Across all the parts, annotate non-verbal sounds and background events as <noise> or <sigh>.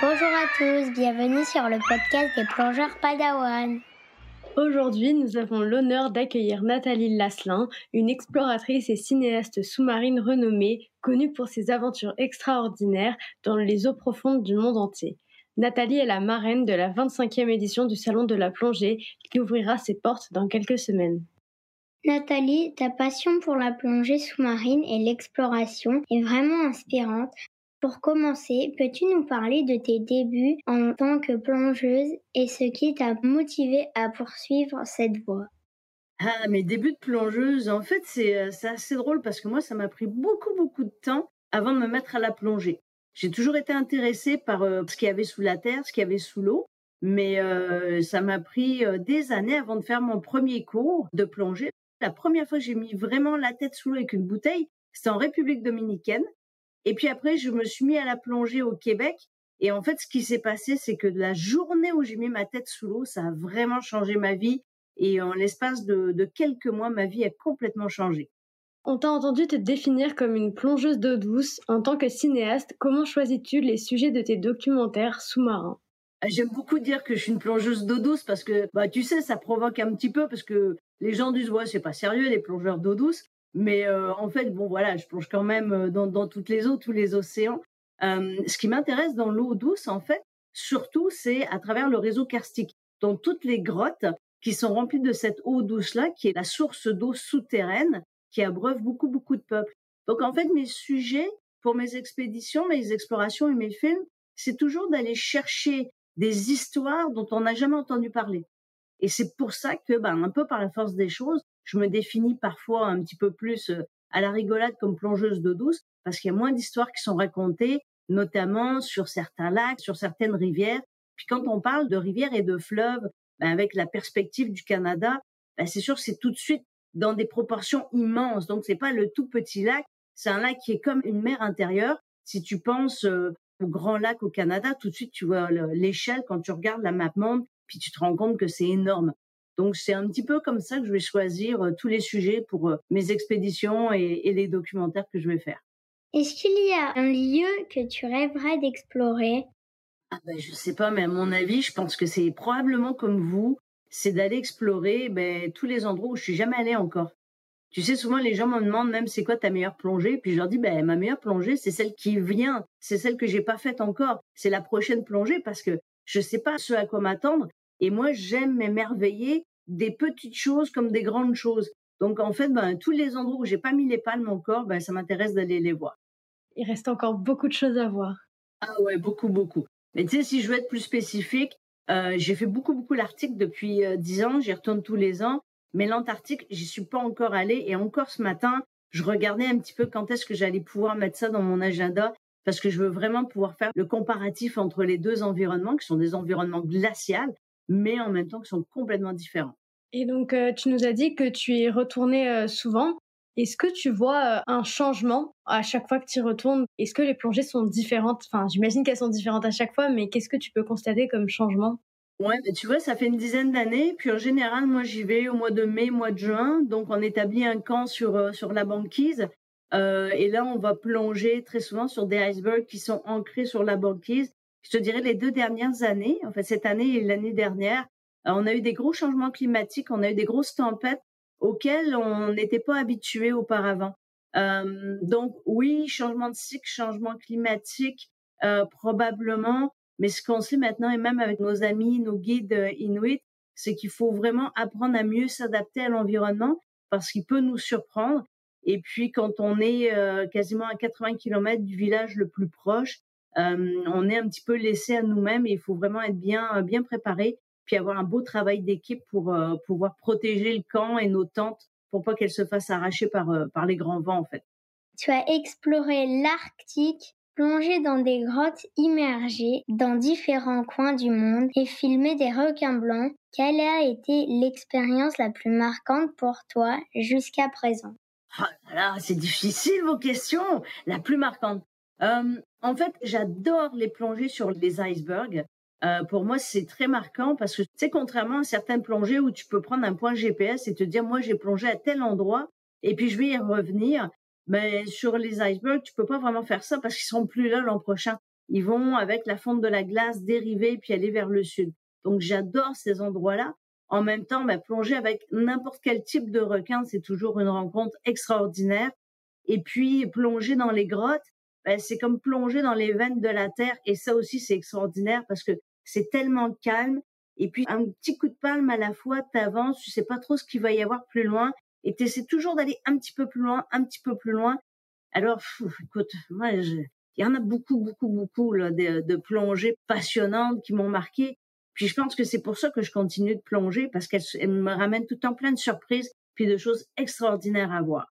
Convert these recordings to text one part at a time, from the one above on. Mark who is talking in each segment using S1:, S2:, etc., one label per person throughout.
S1: Bonjour à tous, bienvenue sur le podcast des plongeurs Padawan.
S2: Aujourd'hui, nous avons l'honneur d'accueillir Nathalie Lasselin, une exploratrice et cinéaste sous-marine renommée, connue pour ses aventures extraordinaires dans les eaux profondes du monde entier. Nathalie est la marraine de la 25e édition du Salon de la plongée qui ouvrira ses portes dans quelques semaines.
S1: Nathalie, ta passion pour la plongée sous-marine et l'exploration est vraiment inspirante. Pour commencer, peux-tu nous parler de tes débuts en tant que plongeuse et ce qui t'a motivé à poursuivre cette voie?
S3: Ah, mes débuts de plongeuse, en fait, c'est assez drôle parce que moi, ça m'a pris beaucoup, beaucoup de temps avant de me mettre à la plongée. J'ai toujours été intéressée par ce qu'il y avait sous la terre, ce qu'il y avait sous l'eau, mais ça m'a pris des années avant de faire mon premier cours de plongée. La première fois que j'ai mis vraiment la tête sous l'eau avec une bouteille, c'était en République dominicaine. Et puis après, je me suis mis à la plongée au Québec. Et en fait, ce qui s'est passé, c'est que la journée où j'ai mis ma tête sous l'eau, ça a vraiment changé ma vie. Et en l'espace de, de quelques mois, ma vie a complètement changé.
S2: On t'a entendu te définir comme une plongeuse d'eau douce. En tant que cinéaste, comment choisis-tu les sujets de tes documentaires sous-marins?
S3: Ah, J'aime beaucoup dire que je suis une plongeuse d'eau douce parce que, bah, tu sais, ça provoque un petit peu parce que les gens disent, ouais, c'est pas sérieux, les plongeurs d'eau douce. Mais euh, en fait, bon voilà, je plonge quand même euh, dans, dans toutes les eaux, tous les océans. Euh, ce qui m'intéresse dans l'eau douce, en fait, surtout, c'est à travers le réseau karstique, dans toutes les grottes qui sont remplies de cette eau douce-là, qui est la source d'eau souterraine qui abreuve beaucoup, beaucoup de peuples. Donc en fait, mes sujets pour mes expéditions, mes explorations et mes films, c'est toujours d'aller chercher des histoires dont on n'a jamais entendu parler. Et c'est pour ça que, ben, un peu par la force des choses, je me définis parfois un petit peu plus à la rigolade comme plongeuse d'eau douce, parce qu'il y a moins d'histoires qui sont racontées, notamment sur certains lacs, sur certaines rivières. Puis quand on parle de rivières et de fleuves, ben avec la perspective du Canada, ben c'est sûr que c'est tout de suite dans des proportions immenses. Donc c'est pas le tout petit lac, c'est un lac qui est comme une mer intérieure. Si tu penses au grand lac au Canada, tout de suite tu vois l'échelle quand tu regardes la map monde, puis tu te rends compte que c'est énorme. Donc c'est un petit peu comme ça que je vais choisir euh, tous les sujets pour euh, mes expéditions et, les documentaires que je vais faire.
S1: Est-ce qu'il y a un lieu que tu rêverais d'explorer?
S3: Ah ben, Je sais pas, mais à mon avis, je pense que c'est probablement comme vous, c'est d'aller explorer ben, tous les endroits où je suis jamais allée encore. Tu sais, souvent les gens me demandent même c'est quoi ta meilleure plongée, puis je leur dis ben ma meilleure plongée c'est celle qui vient, c'est celle que j'ai pas faite encore, c'est la prochaine plongée parce que je sais pas ce à quoi m'attendre et moi, j'aime m'émerveiller des petites choses comme des grandes choses. Donc, en fait, ben, tous les endroits où j'ai pas mis les palmes encore, ben, ça m'intéresse d'aller les voir.
S2: Il reste encore beaucoup de choses à voir.
S3: Ah ouais, beaucoup, beaucoup. Mais tu sais, si je veux être plus spécifique, euh, j'ai fait beaucoup, beaucoup l'Arctique depuis euh, dix ans. J'y retourne tous les ans. Mais l'Antarctique, j'y suis pas encore allée. Et encore ce matin, je regardais un petit peu quand est-ce que j'allais pouvoir mettre ça dans mon agenda parce que je veux vraiment pouvoir faire le comparatif entre les deux environnements qui sont des environnements glaciaux mais en même temps qui sont complètement différents.
S2: Et donc, euh, tu nous as dit que tu y retourné euh, souvent. Est-ce que tu vois euh, un changement à chaque fois que tu y retournes? Est-ce que les plongées sont différentes? Enfin, j'imagine qu'elles sont différentes à chaque fois, mais qu'est-ce que tu peux constater comme changement?
S3: Ouais, mais tu vois, ça fait une dizaine d'années. Puis en général, moi, j'y vais au mois de mai, mois de juin. Donc, on établit un camp sur sur la banquise. et là, on va plonger très souvent sur des icebergs qui sont ancrés sur la banquise je dirais les deux dernières années, en fait cette année et l'année dernière, on a eu des gros changements climatiques, on a eu des grosses tempêtes auxquelles on n'était pas habitué auparavant. Donc oui, changement de cycle, changement climatique, euh, probablement, mais ce qu'on sait maintenant, et même avec nos amis, nos guides euh, inuits, c'est qu'il faut vraiment apprendre à mieux s'adapter à l'environnement parce qu'il peut nous surprendre. Et puis quand on est euh, quasiment à 80 km du village le plus proche, euh, on est un petit peu laissé à nous-mêmes et il faut vraiment être bien bien préparé puis avoir un beau travail d'équipe pour euh, pouvoir protéger le camp et nos tentes pour pas qu'elles se fassent arracher par euh, par les grands vents en fait.
S1: Tu as exploré l'Arctique, plongé dans des grottes immergées dans différents coins du monde et filmé des requins blancs. Quelle a été l'expérience la plus marquante pour toi jusqu'à présent?
S3: Ah là, c'est difficile vos questions. La plus marquante. Euh, en fait, j'adore les plongées sur les icebergs. Euh, pour moi, c'est très marquant parce que c'est contrairement à certaines plongées où tu peux prendre un point GPS et te dire moi j'ai plongé à tel endroit et puis je vais y revenir. Mais sur les icebergs, tu peux pas vraiment faire ça parce qu'ils seront plus là l'an prochain. Ils vont, avec la fonte de la glace, dériver puis aller vers le sud. Donc, j'adore ces endroits-là. En même temps, ben, plonger avec n'importe quel type de requin, c'est toujours une rencontre extraordinaire. Et puis, plonger dans les grottes, ben, c'est comme plonger dans les veines de la terre. Et ça aussi, c'est extraordinaire parce que c'est tellement calme. Et puis, un petit coup de palme à la fois, t'avances, tu sais pas trop ce qu'il va y avoir plus loin. Et tu essaies toujours d'aller un petit peu plus loin, un petit peu plus loin. Alors, écoute, moi, il y en a beaucoup, beaucoup, beaucoup là, de, de plongées passionnantes qui m'ont marqué. Puis je pense que c'est pour ça que je continue de plonger parce qu'elle me ramène tout le temps plein de surprises puis de choses extraordinaires à voir.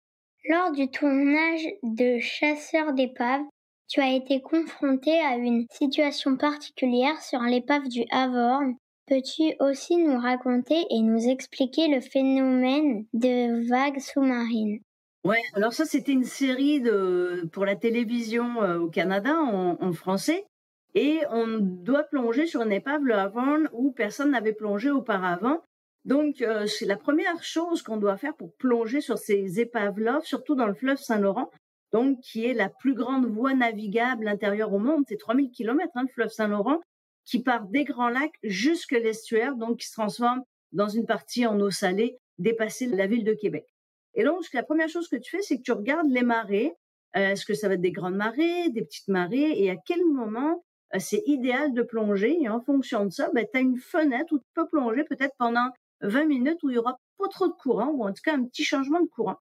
S1: Lors du tournage de Chasseurs d'épaves, tu as été confronté à une situation particulière sur l'épave du Havorn. Peux-tu aussi nous raconter et nous expliquer le phénomène de vagues sous-marines?
S3: Ouais, alors ça c'était une série de pour la télévision euh, au Canada en, en, français et on doit plonger sur une épave le Havorn où personne n'avait plongé auparavant donc, euh, c'est la première chose qu'on doit faire pour plonger sur ces épaves-là, surtout dans le fleuve Saint-Laurent, donc qui est la plus grande voie navigable intérieure au monde. C'est 3000 km, hein, le fleuve Saint-Laurent, qui part des Grands Lacs jusque l'estuaire, donc qui se transforme dans une partie en eau salée, dépasser la ville de Québec. Et donc, la première chose que tu fais, c'est que tu regardes les marées. Euh, est-ce que ça va être des grandes marées, des petites marées, et à quel moment euh, c'est idéal de plonger? Et en fonction de ça, ben, tu as une fenêtre où tu peux plonger peut-être pendant 20 minutes où il y aura pas trop de courant, ou en tout cas un petit changement de courant.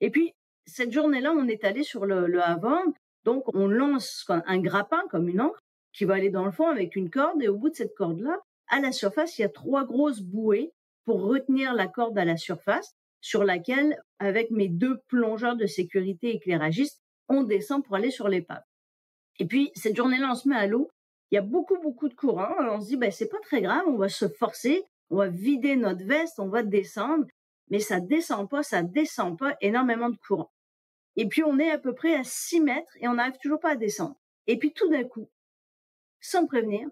S3: Et puis, cette journée-là, on est allé sur le, le Havant, donc on lance un grappin comme une encre qui va aller dans le fond avec une corde, et au bout de cette corde-là, à la surface, il y a trois grosses bouées pour retenir la corde à la surface, sur laquelle, avec mes deux plongeurs de sécurité éclairagistes, on descend pour aller sur l'épave. Et puis, cette journée-là, on se met à l'eau. Il y a beaucoup, beaucoup de courant. on se dit, ben, c'est pas très grave, on va se forcer on va vider notre veste, on va descendre, mais ça descend pas, ça descend pas énormément de courant. Et puis on est à peu près à 6 mètres et on n'arrive toujours pas à descendre. Et puis tout d'un coup, sans prévenir,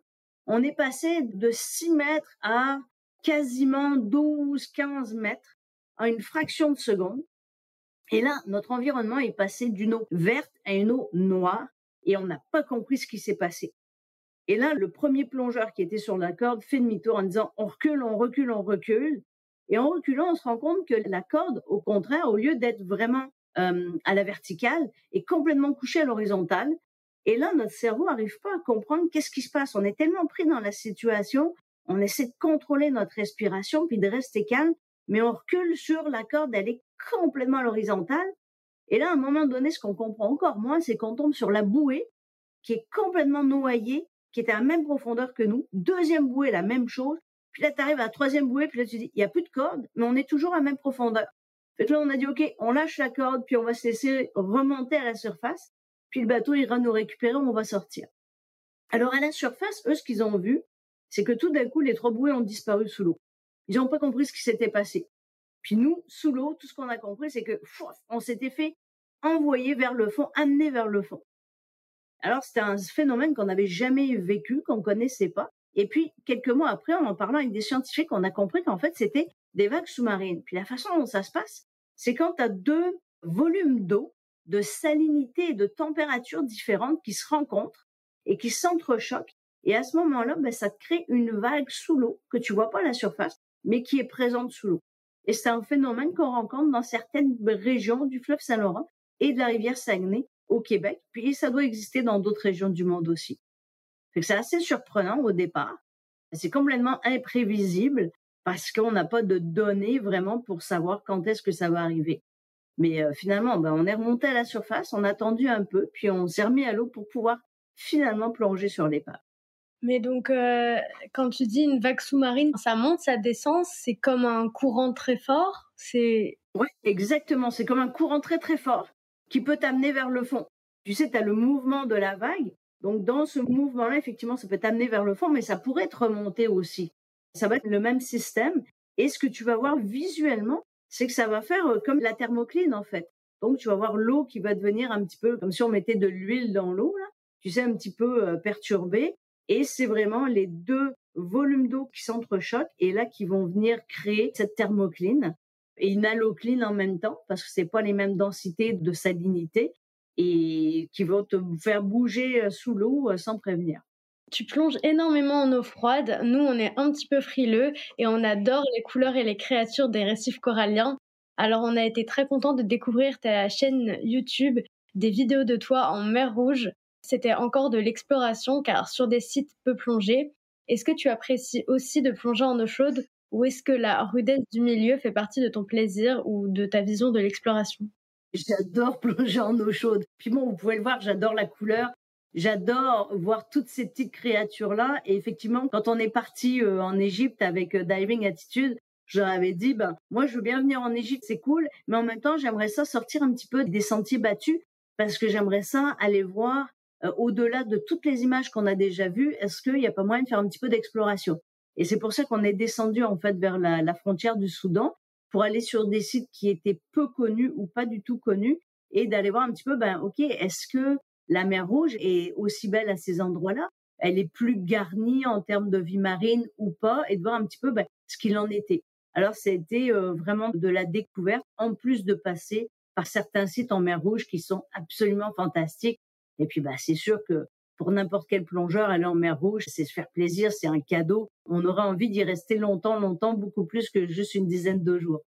S3: on est passé de 6 mètres à quasiment 12, 15 mètres en une fraction de seconde. Et là, notre environnement est passé d'une eau verte à une eau noire et on n'a pas compris ce qui s'est passé. Et là, le premier plongeur qui était sur la corde fait demi-tour en disant on recule, on recule, on recule. Et en reculant, on se rend compte que la corde, au contraire, au lieu d'être vraiment à la verticale, est complètement couchée à l'horizontale. Et là, notre cerveau n'arrive pas à comprendre qu'est-ce qui se passe. On est tellement pris dans la situation, on essaie de contrôler notre respiration puis de rester calme, mais on recule sur la corde, elle est complètement à l'horizontale. Et là, à un moment donné, ce qu'on comprend encore moins, c'est qu'on tombe sur la bouée qui est complètement noyée qui était à la même profondeur que nous. Deuxième bouée, la même chose. Puis là, tu arrives à la troisième bouée, puis là, tu dis, il n'y a plus de corde, mais on est toujours à la même profondeur. Fait là, on a dit, OK, on lâche la corde, puis on va se laisser remonter à la surface. Puis le bateau ira nous récupérer, on va sortir. Alors, à la surface, eux, ce qu'ils ont vu, c'est que tout d'un coup, les trois bouées ont disparu sous l'eau. Ils n'ont pas compris ce qui s'était passé. Puis nous, sous l'eau, tout ce qu'on a compris, c'est que on s'était fait envoyer vers le fond, amener vers le fond. Alors, c'était un phénomène qu'on n'avait jamais vécu, qu'on connaissait pas. Et puis, quelques mois après, en parlant avec des scientifiques, on a compris qu'en fait, c'était des vagues sous-marines. Puis la façon dont ça se passe, c'est quand tu as deux volumes d'eau, de salinité et de température différentes qui se rencontrent et qui s'entrechoquent. Et à ce moment-là, ben, ça crée une vague sous l'eau que tu vois pas à la surface, mais qui est présente sous l'eau. Et c'est un phénomène qu'on rencontre dans certaines régions du fleuve Saint-Laurent et de la rivière Saguenay au Québec, puis ça doit exister dans d'autres régions du monde aussi. C'est assez surprenant au départ. C'est complètement imprévisible parce qu'on n'a pas de données vraiment pour savoir quand est-ce que ça va arriver. Mais euh, finalement, ben, on est remonté à la surface, on a attendu un peu, puis on s'est remis à l'eau pour pouvoir finalement plonger sur l'épave.
S2: Mais donc, euh, quand tu dis une vague sous-marine, ça monte, ça descend, c'est comme un courant très fort. C'est
S3: oui, exactement. C'est comme un courant très très fort qui peut t'amener vers le fond. Tu sais, tu as le mouvement de la vague. Donc, dans ce mouvement-là, effectivement, ça peut t'amener vers le fond, mais ça pourrait te remonter aussi. Ça va être le même système. Et ce que tu vas voir visuellement, c'est que ça va faire euh, comme la thermocline, en fait. Donc, tu vas voir l'eau qui va devenir un petit peu comme si on mettait de l'huile dans l'eau, là. Tu sais, un petit peu euh, perturbée. Et c'est vraiment les deux volumes d'eau qui s'entrechoquent et là qui vont venir créer cette thermocline et une halocline en même temps parce que c'est pas les mêmes densités de salinité et qui vont te faire bouger euh, sous l'eau euh, sans prévenir.
S2: Tu plonges énormément en eau froide. Nous, on est un petit peu frileux et on adore les couleurs et les créatures des récifs coralliens. Alors, on a été très content de découvrir ta chaîne YouTube, des vidéos de toi en mer Rouge. C'était encore de l'exploration car sur des sites peu plongés. Est-ce que tu apprécies aussi de plonger en eau chaude ou est-ce que la rudesse du milieu fait partie de ton plaisir ou de ta vision de l'exploration?
S3: J'adore <laughs> plonger en eau chaude. Puis bon, vous pouvez le voir, j'adore la couleur. J'adore voir toutes ces petites créatures-là. Et effectivement, quand on est parti euh, en Égypte avec euh, Diving Attitude, je leur avais dit, ben, moi, je veux bien venir en Égypte, c'est cool. Mais en même temps, j'aimerais ça sortir un petit peu des sentiers battus parce que j'aimerais ça aller voir euh, au-delà de toutes les images qu'on a déjà vues. Est-ce qu'il n'y a pas moyen de faire un petit peu d'exploration? Et c'est pour ça qu'on est descendu, en fait, vers la, la frontière du Soudan pour aller sur des sites qui étaient peu connus ou pas du tout connus et d'aller voir un petit peu, ben, OK, est-ce que la mer Rouge est aussi belle à ces endroits-là? Elle est plus garnie en termes de vie marine ou pas? Et de voir un petit peu ben, ce qu'il en était. Alors, c'était euh, vraiment de la découverte, en plus de passer par certains sites en mer Rouge qui sont absolument fantastiques. Et puis, bah, c'est sûr que pour n'importe quel plongeur, aller en mer Rouge, c'est se faire plaisir, c'est un cadeau. On aura envie d'y rester longtemps, longtemps, beaucoup plus que juste une dizaine de jours.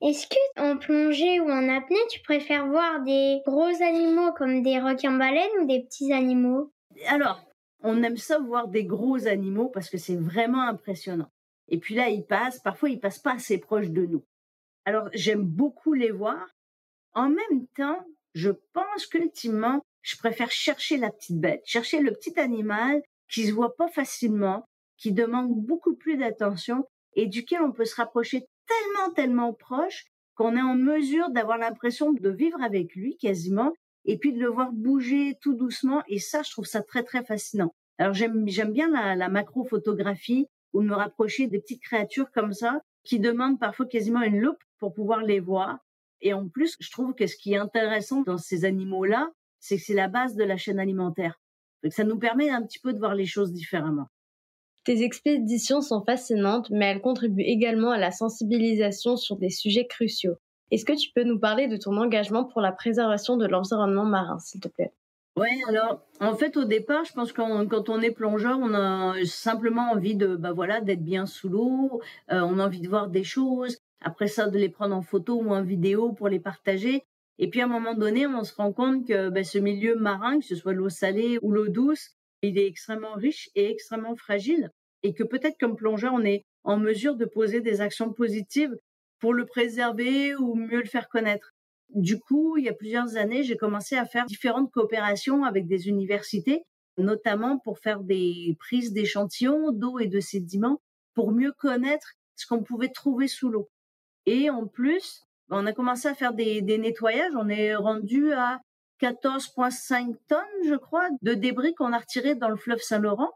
S1: Est-ce que en plongée ou en apnée, tu préfères voir des gros animaux comme des requins-baleines ou des petits animaux?
S3: Alors, on aime ça voir des gros animaux parce que c'est vraiment impressionnant. Et puis là, ils passent, parfois ils passent pas assez proches de nous. Alors, j'aime beaucoup les voir. En même temps, je pense qu'ultimement, je préfère chercher la petite bête, chercher le petit animal qui se voit pas facilement, qui demande beaucoup plus d'attention et duquel on peut se rapprocher tellement, tellement proche qu'on est en mesure d'avoir l'impression de vivre avec lui quasiment et puis de le voir bouger tout doucement. Et ça, je trouve ça très, très fascinant. Alors, j'aime, j'aime bien la, la macro-photographie ou me rapprocher des petites créatures comme ça qui demandent parfois quasiment une loupe pour pouvoir les voir. Et en plus, je trouve que ce qui est intéressant dans ces animaux-là, c'est que c'est la base de la chaîne alimentaire. Donc ça nous permet un petit peu de voir les choses différemment.
S2: Tes expéditions sont fascinantes, mais elles contribuent également à la sensibilisation sur des sujets cruciaux. Est-ce que tu peux nous parler de ton engagement pour la préservation de l'environnement marin, s'il te plaît?
S3: Oui, alors en fait au départ, je pense que quand on est plongeur, on a simplement envie de, bah voilà, d'être bien sous l'eau, euh, on a envie de voir des choses. Après ça, de les prendre en photo ou en vidéo pour les partager. Et puis à un moment donné, on se rend compte que ben, ce milieu marin, que ce soit l'eau salée ou l'eau douce, il est extrêmement riche et extrêmement fragile. Et que peut-être comme plongeur, on est en mesure de poser des actions positives pour le préserver ou mieux le faire connaître. Du coup, il y a plusieurs années, j'ai commencé à faire différentes coopérations avec des universités, notamment pour faire des prises d'échantillons d'eau et de sédiments pour mieux connaître ce qu'on pouvait trouver sous l'eau. Et en plus, on a commencé à faire des, nettoyages. On est rendu à 14,5 tonnes, je crois, de débris qu'on a retirés dans le fleuve Saint-Laurent.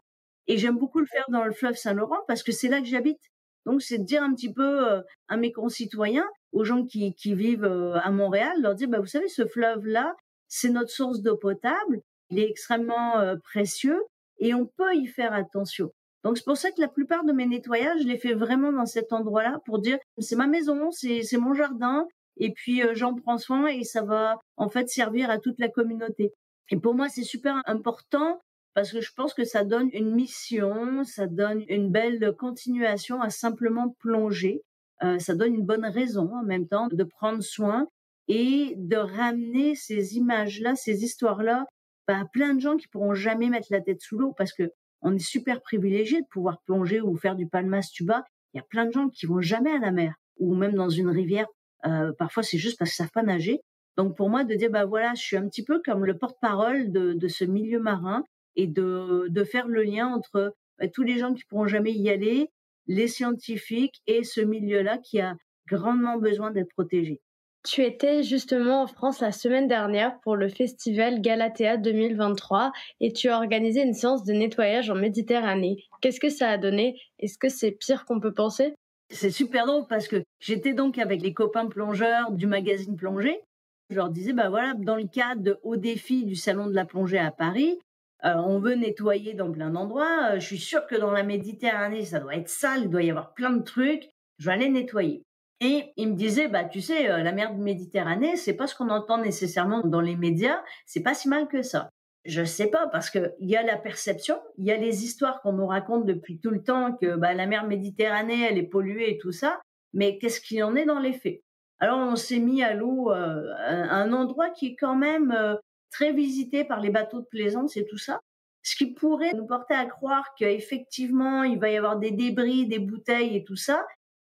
S3: Et j'aime beaucoup le faire dans le fleuve Saint-Laurent parce que c'est là que j'habite. Donc, c'est de dire un petit peu euh, à mes concitoyens, aux gens qui, vivent euh, à Montréal, leur dire, bah, vous savez, ce fleuve-là, c'est notre source d'eau potable. Il est extrêmement euh, précieux et on peut y faire attention. Donc c'est pour ça que la plupart de mes nettoyages, je les fais vraiment dans cet endroit-là pour dire c'est ma maison, c'est mon jardin et puis euh, j'en prends soin et ça va en fait servir à toute la communauté. Et pour moi, c'est super important parce que je pense que ça donne une mission, ça donne une belle continuation à simplement plonger. Euh, ça donne une bonne raison en même temps de prendre soin et de ramener ces images-là, ces histoires-là bah, à plein de gens qui pourront jamais mettre la tête sous l'eau parce que on est super privilégié de pouvoir plonger ou faire du palmas tuba. Il y a plein de gens qui vont jamais à la mer ou même dans une rivière. Euh, parfois, c'est juste parce qu'ils savent pas nager. Donc pour moi, de dire bah voilà, je suis un petit peu comme le porte-parole de, ce milieu marin et de, faire le lien entre bah, tous les gens qui pourront jamais y aller, les scientifiques et ce milieu-là qui a grandement besoin d'être protégé.
S2: Tu étais justement en France la semaine dernière pour le festival Galatea 2023 et tu as organisé une séance de nettoyage en Méditerranée. Qu'est-ce que ça a donné? Est-ce que c'est pire qu'on peut penser?
S3: C'est super drôle parce que j'étais donc avec les copains plongeurs du magazine Plongée. Je leur disais, bah voilà, dans le cadre de Haut Défi du Salon de la Plongée à Paris, euh, on veut nettoyer dans plein d'endroits. Euh, je suis sûre que dans la Méditerranée, ça doit être sale, il doit y avoir plein de trucs. Je vais aller nettoyer. Et il me disait, bah, tu sais, la mer Méditerranée, c'est pas ce qu'on entend nécessairement dans les médias, c'est pas si mal que ça. Je sais pas, parce qu'il y a la perception, il y a les histoires qu'on nous raconte depuis tout le temps que bah, la mer Méditerranée, elle est polluée et tout ça, mais qu'est-ce qu'il en est dans les faits? Alors on s'est mis à l'eau, euh, un endroit qui est quand même euh, très visité par les bateaux de plaisance et tout ça, ce qui pourrait nous porter à croire qu'effectivement il va y avoir des débris, des bouteilles et tout ça.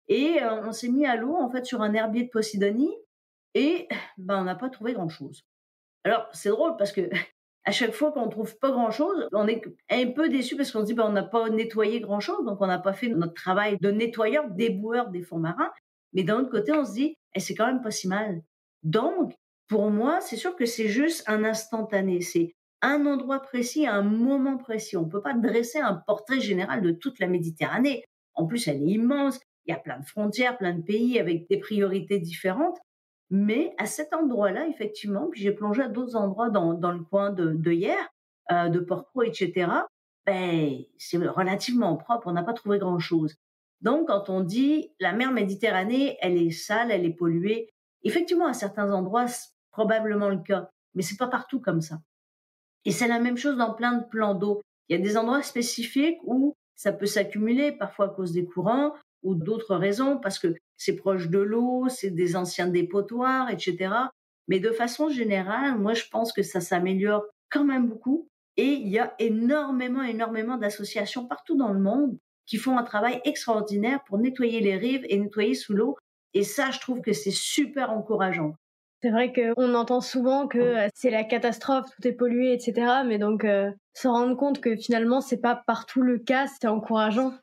S3: Et euh, on s'est mis à l'eau en fait sur un herbier de Posidonie et ben on n'a pas trouvé grand chose. Alors c'est drôle parce que <laughs> à chaque fois qu'on trouve pas grand chose, on est un peu déçu parce qu'on se dit ben, on n'a pas nettoyé grand chose, donc on n'a pas fait notre travail de nettoyeur, déboueur des fonds marins. Mais d'un autre côté, on se dit eh, c'est quand même pas si mal. Donc, pour moi, c'est sûr que c'est juste un instantané. C'est un endroit précis, un moment précis. On peut pas dresser un portrait général de toute la Méditerranée. En plus, elle est immense. Il y a plein de frontières, plein de pays avec des priorités différentes. Mais à cet endroit-là, effectivement, puis j'ai plongé à d'autres endroits dans, dans, le coin de, de hier, euh, de Porto, etc. Ben, c'est relativement propre, on n'a pas trouvé grand-chose. Donc, quand on dit la mer Méditerranée, elle est sale, elle est polluée, effectivement, à certains endroits, c'est probablement le cas, mais c'est pas partout comme ça. Et c'est la même chose dans plein de plans d'eau. Il y a des endroits spécifiques où ça peut s'accumuler, parfois à cause des courants ou d'autres raisons, parce que c'est proche de l'eau, c'est des anciens dépotoirs, etc. Mais de façon générale, moi, je pense que ça s'améliore quand même beaucoup. Et il y a énormément, énormément d'associations partout dans le monde qui font un travail extraordinaire pour nettoyer les rives et nettoyer sous l'eau. Et ça, je trouve que c'est super encourageant.
S2: C'est vrai qu'on entend souvent que euh, c'est la catastrophe, tout est pollué, etc. Mais donc, euh, se rendre compte que finalement, c'est pas partout le cas, c'est encourageant.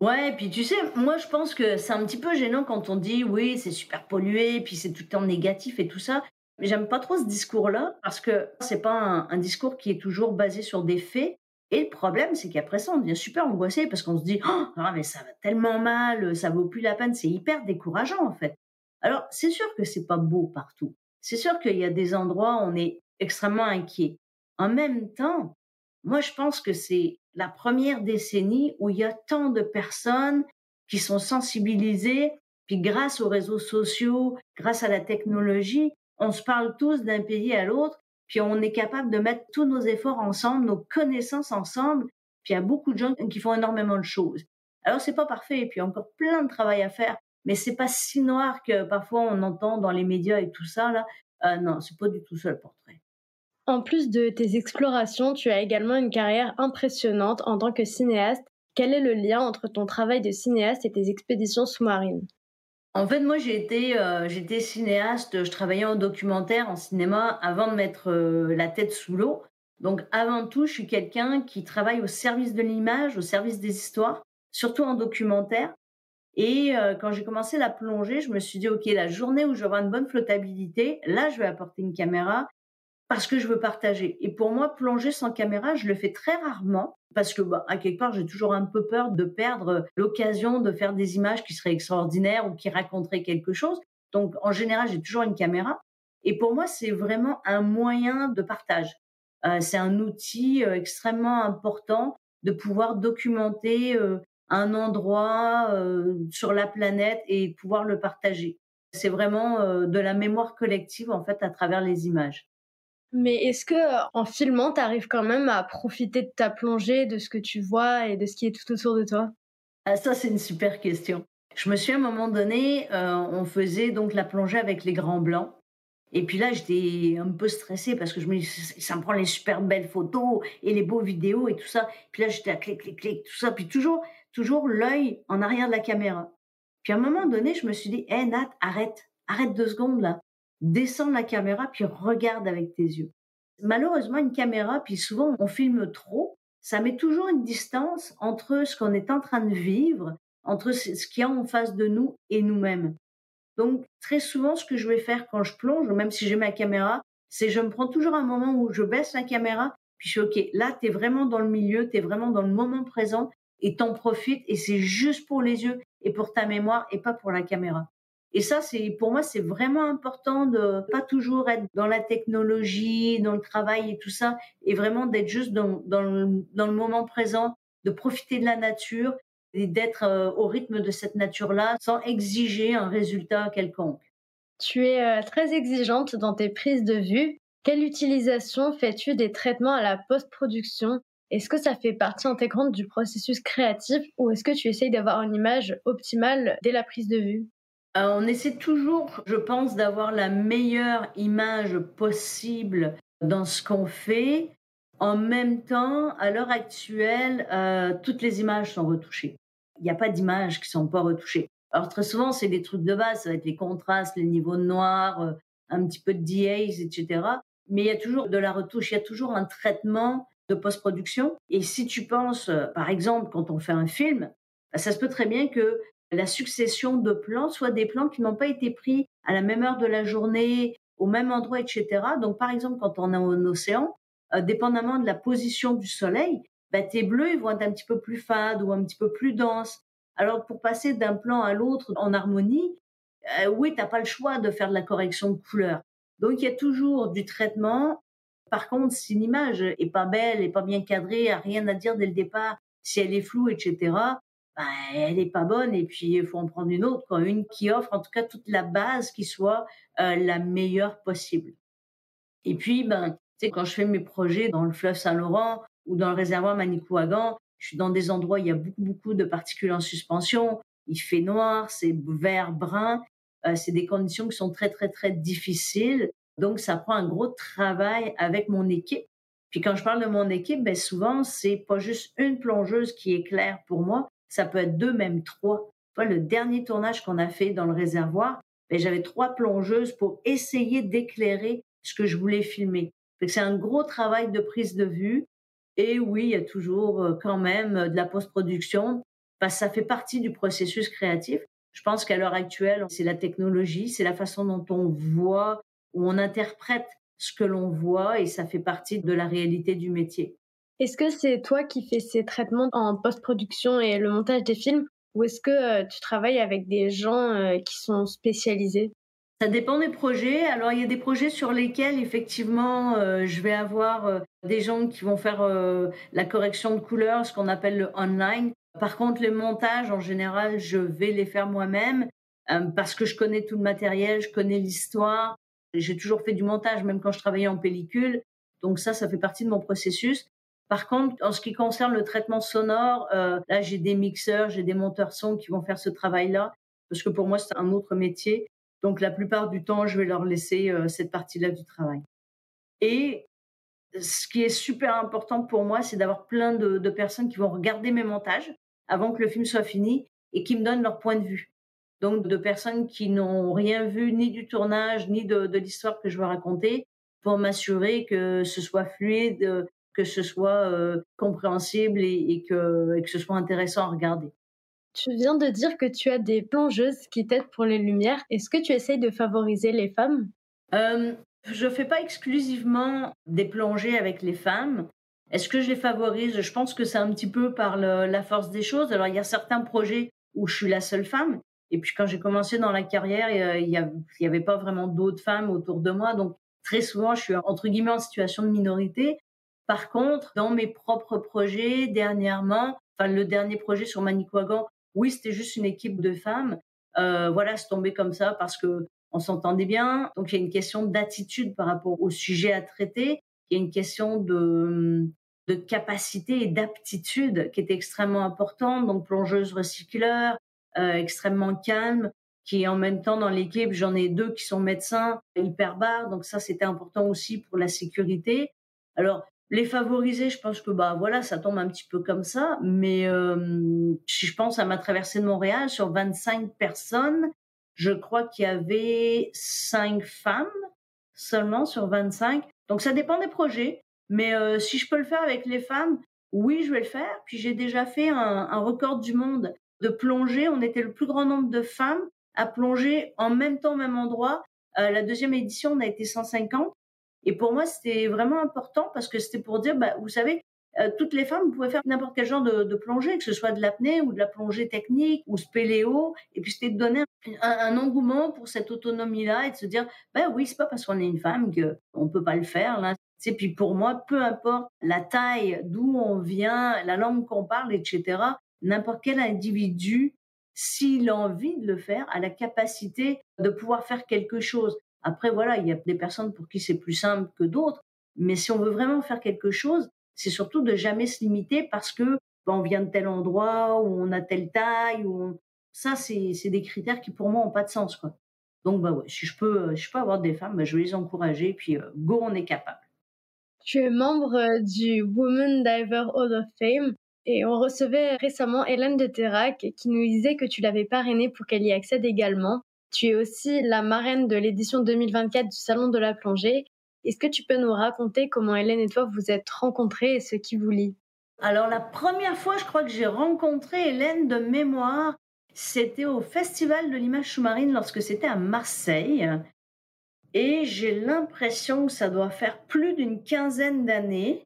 S3: Ouais, puis tu sais, moi je pense que c'est un petit peu gênant quand on dit oui, c'est super pollué, puis c'est tout le temps négatif et tout ça. Mais j'aime pas trop ce discours-là parce que c'est pas un, discours qui est toujours basé sur des faits. Et le problème, c'est qu'après ça, on devient super angoissé parce qu'on se dit oh, ah, mais ça va tellement mal, ça vaut plus la peine, c'est hyper décourageant en fait. Alors c'est sûr que c'est pas beau partout. C'est sûr qu'il y a des endroits où on est extrêmement inquiet. En même temps, moi je pense que c'est la première décennie où il y a tant de personnes qui sont sensibilisées, puis grâce aux réseaux sociaux, grâce à la technologie, on se parle tous d'un pays à l'autre, puis on est capable de mettre tous nos efforts ensemble, nos connaissances ensemble, puis il y a beaucoup de gens qui font énormément de choses. Alors c'est pas parfait, et puis encore plein de travail à faire, mais c'est pas si noir que parfois on entend dans les médias et tout ça là. Euh, non, c'est pas du tout ça le portrait.
S2: En plus de tes explorations, tu as également une carrière impressionnante en tant que cinéaste. Quel est le lien entre ton travail de cinéaste et tes expéditions sous-marines?
S3: En fait, moi, j'ai été, euh, j'étais cinéaste, je travaillais en documentaire, en cinéma, avant de mettre euh, la tête sous l'eau. Donc, avant tout, je suis quelqu'un qui travaille au service de l'image, au service des histoires, surtout en documentaire. Et euh, quand j'ai commencé la plongée, je me suis dit, OK, la journée où j'aurai une bonne flottabilité, là, je vais apporter une caméra parce que je veux partager. Et pour moi, plonger sans caméra, je le fais très rarement parce que, bah, à quelque part, j'ai toujours un peu peur de perdre l'occasion de faire des images qui seraient extraordinaires ou qui raconteraient quelque chose. Donc, en général, j'ai toujours une caméra. Et pour moi, c'est vraiment un moyen de partage. Euh, c'est un outil euh, extrêmement important de pouvoir documenter euh, un endroit euh, sur la planète et pouvoir le partager. C'est vraiment euh, de la mémoire collective en fait à travers les images.
S2: Mais est-ce que euh, en filmant, tu arrives quand même à profiter de ta plongée, de ce que tu vois et de ce qui est tout autour de toi?
S3: Ah ça c'est une super question. Je me suis à un moment donné, euh, on faisait donc la plongée avec les grands blancs. Et puis là, j'étais un peu stressée parce que je me dis, ça me prend les super belles photos et les beaux vidéos et tout ça. Puis là, j'étais à clic, clic, clic, tout ça. Puis toujours, toujours l'œil en arrière de la caméra. Puis à un moment donné, je me suis dit, hé hey, Nat, arrête, arrête deux secondes là descends la caméra puis regarde avec tes yeux. Malheureusement, une caméra, puis souvent on filme trop, ça met toujours une distance entre ce qu'on est en train de vivre, entre ce qu'il y a en face de nous et nous-mêmes. Donc très souvent, ce que je vais faire quand je plonge, même si j'ai ma caméra, c'est je me prends toujours un moment où je baisse la caméra, puis je suis OK, là, tu es vraiment dans le milieu, tu es vraiment dans le moment présent, et t'en profites, et c'est juste pour les yeux et pour ta mémoire, et pas pour la caméra. Et ça, c'est pour moi, c'est vraiment important de pas toujours être dans la technologie, dans le travail et tout ça, et vraiment d'être juste dans, le moment présent, de profiter de la nature et d'être euh, au rythme de cette nature-là sans exiger un résultat quelconque.
S2: Tu es euh, très exigeante dans tes prises de vue. Quelle utilisation fais-tu des traitements à la post-production? Est-ce que ça fait partie intégrante du processus créatif ou est-ce que tu essayes d'avoir une image optimale dès la prise de vue?
S3: Euh, On essaie toujours, je pense, d'avoir la meilleure image possible dans ce qu'on fait. En même temps, à l'heure actuelle, euh, toutes les images sont retouchées. Il n'y a pas d'images qui sont pas retouchées. Alors très souvent, c'est des trucs de base, ça va être les contrastes, les niveaux de noir, euh, un petit peu de DAs, etc. Mais il y a toujours de la retouche, il y a toujours un traitement de post-production. Et si tu penses, par exemple, quand on fait un film, bah, ça se peut très bien que la succession de plans soit des plans qui n'ont pas été pris à la même heure de la journée, au même endroit, etc. Donc, par exemple, quand on est en océan, euh, dépendamment de la position du soleil, bah, tes bleus ils vont être un petit peu plus fades ou un petit peu plus denses. Alors, pour passer d'un plan à l'autre en harmonie, euh, oui, t'as pas le choix de faire de la correction de couleur. Donc, il y a toujours du traitement. Par contre, si l'image est pas belle, est pas bien cadrée, a rien à dire dès le départ, si elle est floue, etc., ben, elle est pas bonne et puis il faut en prendre une autre, quoi. une qui offre en tout cas toute la base qui soit euh, la meilleure possible. Et puis, ben, quand je fais mes projets dans le fleuve Saint-Laurent ou dans le réservoir Manicouagan, je suis dans des endroits où il y a beaucoup, beaucoup de particules en suspension. Il fait noir, c'est vert, brun. Euh, c'est des conditions qui sont très, très, très difficiles. Donc, ça prend un gros travail avec mon équipe. Puis quand je parle de mon équipe, ben souvent, c'est pas juste une plongeuse qui est claire pour moi. Ça peut être deux, même trois. le dernier tournage qu'on a fait dans le réservoir, ben, j'avais trois plongeuses pour essayer d'éclairer ce que je voulais filmer. C'est un gros travail de prise de vue. Et oui, il y a toujours euh, quand même euh, de la post-production, parce que ça fait partie du processus créatif. Je pense qu'à l'heure actuelle, c'est la technologie, c'est la façon dont on voit, où on interprète ce que l'on voit, et ça fait partie de la réalité du métier.
S2: Est-ce que c'est toi qui fais ces traitements en post-production et le montage des films, ou est-ce que euh, tu travailles avec des gens qui sont spécialisés?
S3: Ça dépend des projets. Alors, il y a des projets sur lesquels, effectivement, euh, je vais avoir euh, des gens qui vont faire euh, la correction de couleurs, ce qu'on appelle le online. Par contre, les montages, en général, je vais les faire moi-même parce que je connais tout le matériel, je connais l'histoire. J'ai toujours fait du montage, même quand je travaillais en pellicule. Donc ça, ça fait partie de mon processus. Par contre, en ce qui concerne le traitement sonore, là, j'ai des mixeurs, j'ai des monteurs son qui vont faire ce travail-là, parce que pour moi, c'est un autre métier. Donc la plupart du temps, je vais leur laisser euh, cette partie-là du travail. Et ce qui est super important pour moi, c'est d'avoir plein de, personnes qui vont regarder mes montages avant que le film soit fini et qui me donnent leur point de vue. Donc de personnes qui n'ont rien vu ni du tournage ni de, l'histoire que je veux raconter pour m'assurer que ce soit fluide, que ce soit euh, compréhensible et, que, et que ce soit intéressant à regarder.
S2: Tu viens de dire que tu as des plongeuses qui t'aident pour les lumières. Est-ce que tu essayes de favoriser les femmes?
S3: Euh, Je ne fais pas exclusivement des plongées avec les femmes. Est-ce que je les favorise? Je pense que c'est un petit peu par la force des choses. Alors, il y a certains projets où je suis la seule femme. Et puis, quand j'ai commencé dans la carrière, il n'y avait pas vraiment d'autres femmes autour de moi. Donc, très souvent, je suis entre guillemets en situation de minorité. Par contre, dans mes propres projets, dernièrement, enfin, le dernier projet sur Manicouagan, oui, c'était juste une équipe de femmes. Euh, voilà, c'est tombé comme ça parce que on s'entendait bien. Donc il y a une question d'attitude par rapport au sujet à traiter. Il y a une question de, de capacité et d'aptitude qui est extrêmement importante. Donc plongeuse recycleur, euh, extrêmement calme, qui en même temps dans l'équipe, j'en ai deux qui sont médecins, hyper barres. Donc ça, c'était important aussi pour la sécurité. Alors, les favoriser, je pense que bah voilà, ça tombe un petit peu comme ça. Mais euh, si je pense à ma traversée de Montréal, sur 25 personnes, je crois qu'il y avait 5 femmes seulement sur 25. Donc ça dépend des projets. Mais euh, si je peux le faire avec les femmes, oui, je vais le faire. Puis j'ai déjà fait un, record du monde de plonger. On était le plus grand nombre de femmes à plonger en même temps même endroit. Euh, la deuxième édition, on a été 150. Et pour moi, c'était vraiment important parce que c'était pour dire, bah, vous savez, euh, toutes les femmes, pouvez faire n'importe quel genre de, plongée, que ce soit de l'apnée ou de la plongée technique ou spéléo. Et puis, c'était de donner un, engouement pour cette autonomie-là et de se dire, bah oui, c'est pas parce qu'on est une femme qu'on peut pas le faire. Là. Et puis pour moi, peu importe la taille, d'où on vient, la langue qu'on parle, etc., n'importe quel individu, s'il a envie de le faire, a la capacité de pouvoir faire quelque chose. Après, voilà, il y a des personnes pour qui c'est plus simple que d'autres, mais si on veut vraiment faire quelque chose, c'est surtout de jamais se limiter parce que ben, on vient de tel endroit ou on a telle taille ou ça c'est des critères qui pour moi ont pas de sens quoi. Donc bah si je peux je peux avoir des femmes, bah, je vais les encourager puis euh, go on est capable.
S2: Tu es membre euh, du Women Diver Hall of Fame et on recevait récemment Hélène de Terrac qui nous disait que tu l'avais parrainée pour qu'elle y accède également. Tu es aussi la marraine de l'édition 2024 du Salon de la plongée. Est-ce que tu peux nous raconter comment Hélène et toi vous êtes rencontrées et ce qui vous lie?
S3: Alors la première fois, je crois que j'ai rencontré Hélène de mémoire, c'était au Festival de l'image sous-marine lorsque c'était à Marseille. Et j'ai l'impression que ça doit faire plus d'une quinzaine d'années.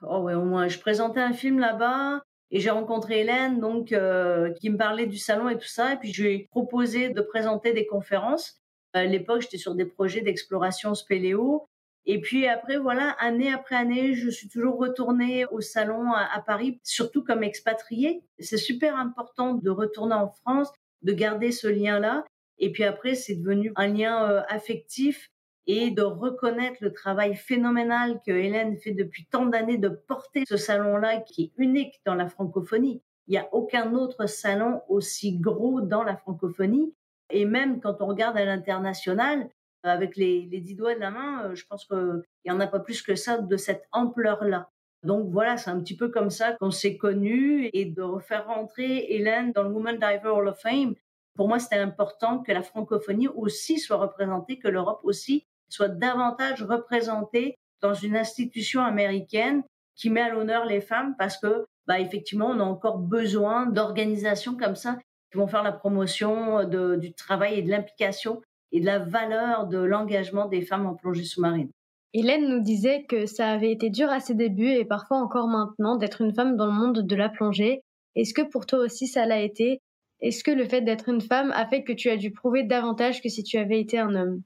S3: Oh ouais, au moins, je présentais un film là-bas. Et j'ai rencontré Hélène, donc, euh, qui me parlait du salon et tout ça. Et puis, je lui ai proposé de présenter des conférences. À l'époque, j'étais sur des projets d'exploration spéléo. Et puis après, voilà, année après année, je suis toujours retournée au salon à, Paris, surtout comme expatriée. C'est super important de retourner en France, de garder ce lien-là. Et puis après, c'est devenu un lien euh, affectif et de reconnaître le travail phénoménal que Hélène fait depuis tant d'années de porter ce salon-là qui est unique dans la francophonie. Il n'y a aucun autre salon aussi gros dans la francophonie. Et même quand on regarde à l'international, avec les, les dix doigts de la main, euh, je pense qu'il n'y en a pas plus que ça de cette ampleur-là. Donc voilà, c'est un petit peu comme ça qu'on s'est connus et de refaire rentrer Hélène dans le Women Diver Hall of Fame. Pour moi, c'était important que la francophonie aussi soit représentée, que l'Europe aussi soit davantage représentée dans une institution américaine qui met à l'honneur les femmes parce que, bah, effectivement, on a encore besoin d'organisations comme ça qui vont faire la promotion du travail et de l'implication et de la valeur de l'engagement des femmes en plongée sous-marine.
S2: Hélène nous disait que ça avait été dur à ses débuts et parfois encore maintenant d'être une femme dans le monde de la plongée. Est-ce que pour toi aussi ça l'a été? Est-ce que le fait d'être une femme a fait que tu as dû prouver davantage que si tu avais été un homme?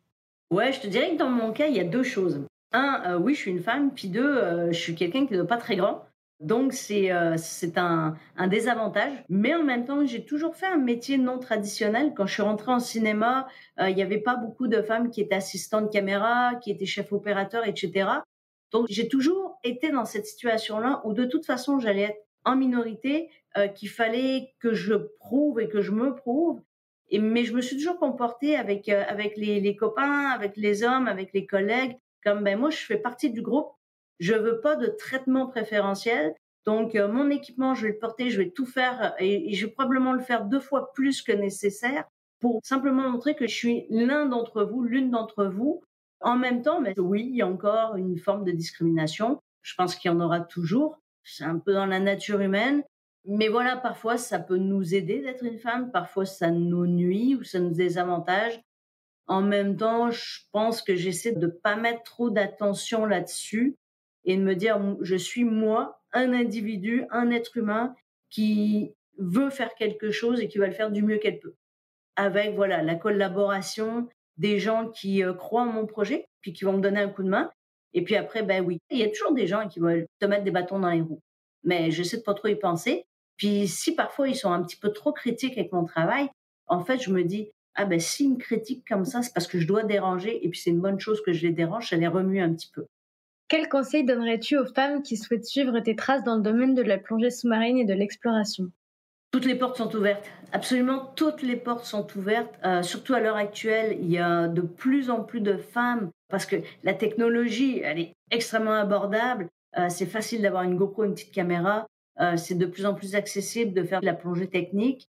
S3: Ouais, je te dirais que dans mon cas, il y a deux choses. Un, euh, oui, je suis une femme, puis deux, euh, je suis quelqu'un qui n'est pas très grand. Donc c'est euh, un, un désavantage, mais en même temps j'ai toujours fait un métier non traditionnel. Quand je suis rentrée en cinéma, il n'y avait pas beaucoup de femmes qui étaient assistantes caméra, qui étaient chefs opérateurs, etc. Donc j'ai toujours été dans cette situation-là où de toute façon j'allais être en minorité, qu'il fallait que je prouve et que je me prouve mais je me suis toujours comportée avec euh, avec les, les, copains, avec les hommes, avec les collègues, comme ben moi je fais partie du groupe. Je veux pas de traitement préférentiel. Donc euh, mon équipement, je vais le porter, je vais tout faire et, je vais probablement le faire deux fois plus que nécessaire pour simplement montrer que je suis l'un d'entre vous, l'une d'entre vous. En même temps, mais oui, il y a encore une forme de discrimination. Je pense qu'il y en aura toujours. C'est un peu dans la nature humaine. Mais voilà, parfois, ça peut nous aider d'être une femme, parfois, ça nous nuit ou ça nous désavantage. En même temps, je pense que j'essaie de pas mettre trop d'attention là-dessus et de me dire, je suis moi, un individu, un être humain qui veut faire quelque chose et qui va le faire du mieux qu'elle peut. Avec, voilà, la collaboration des gens qui euh, croient en mon projet, puis qui vont me donner un coup de main. Et puis après, ben oui, il y a toujours des gens qui veulent te mettre des bâtons dans les roues. Mais j'essaie de pas trop y penser. Puis si parfois ils sont un petit peu trop critiques avec mon travail, en fait, je me dis, ah ben si me critiquent comme ça, c'est parce que je dois déranger et puis c'est une bonne chose que je les dérange, ça les remue un petit peu.
S2: Quel conseil donnerais-tu aux femmes qui souhaitent suivre tes traces dans le domaine de la plongée sous-marine et de l'exploration?
S3: Toutes les portes sont ouvertes. Absolument toutes les portes sont ouvertes. Euh, surtout à l'heure actuelle, il y a de plus en plus de femmes parce que la technologie, elle est extrêmement abordable. Euh, c'est facile d'avoir une GoPro, une petite caméra. Euh, c'est de plus en plus accessible de faire de la plongée technique.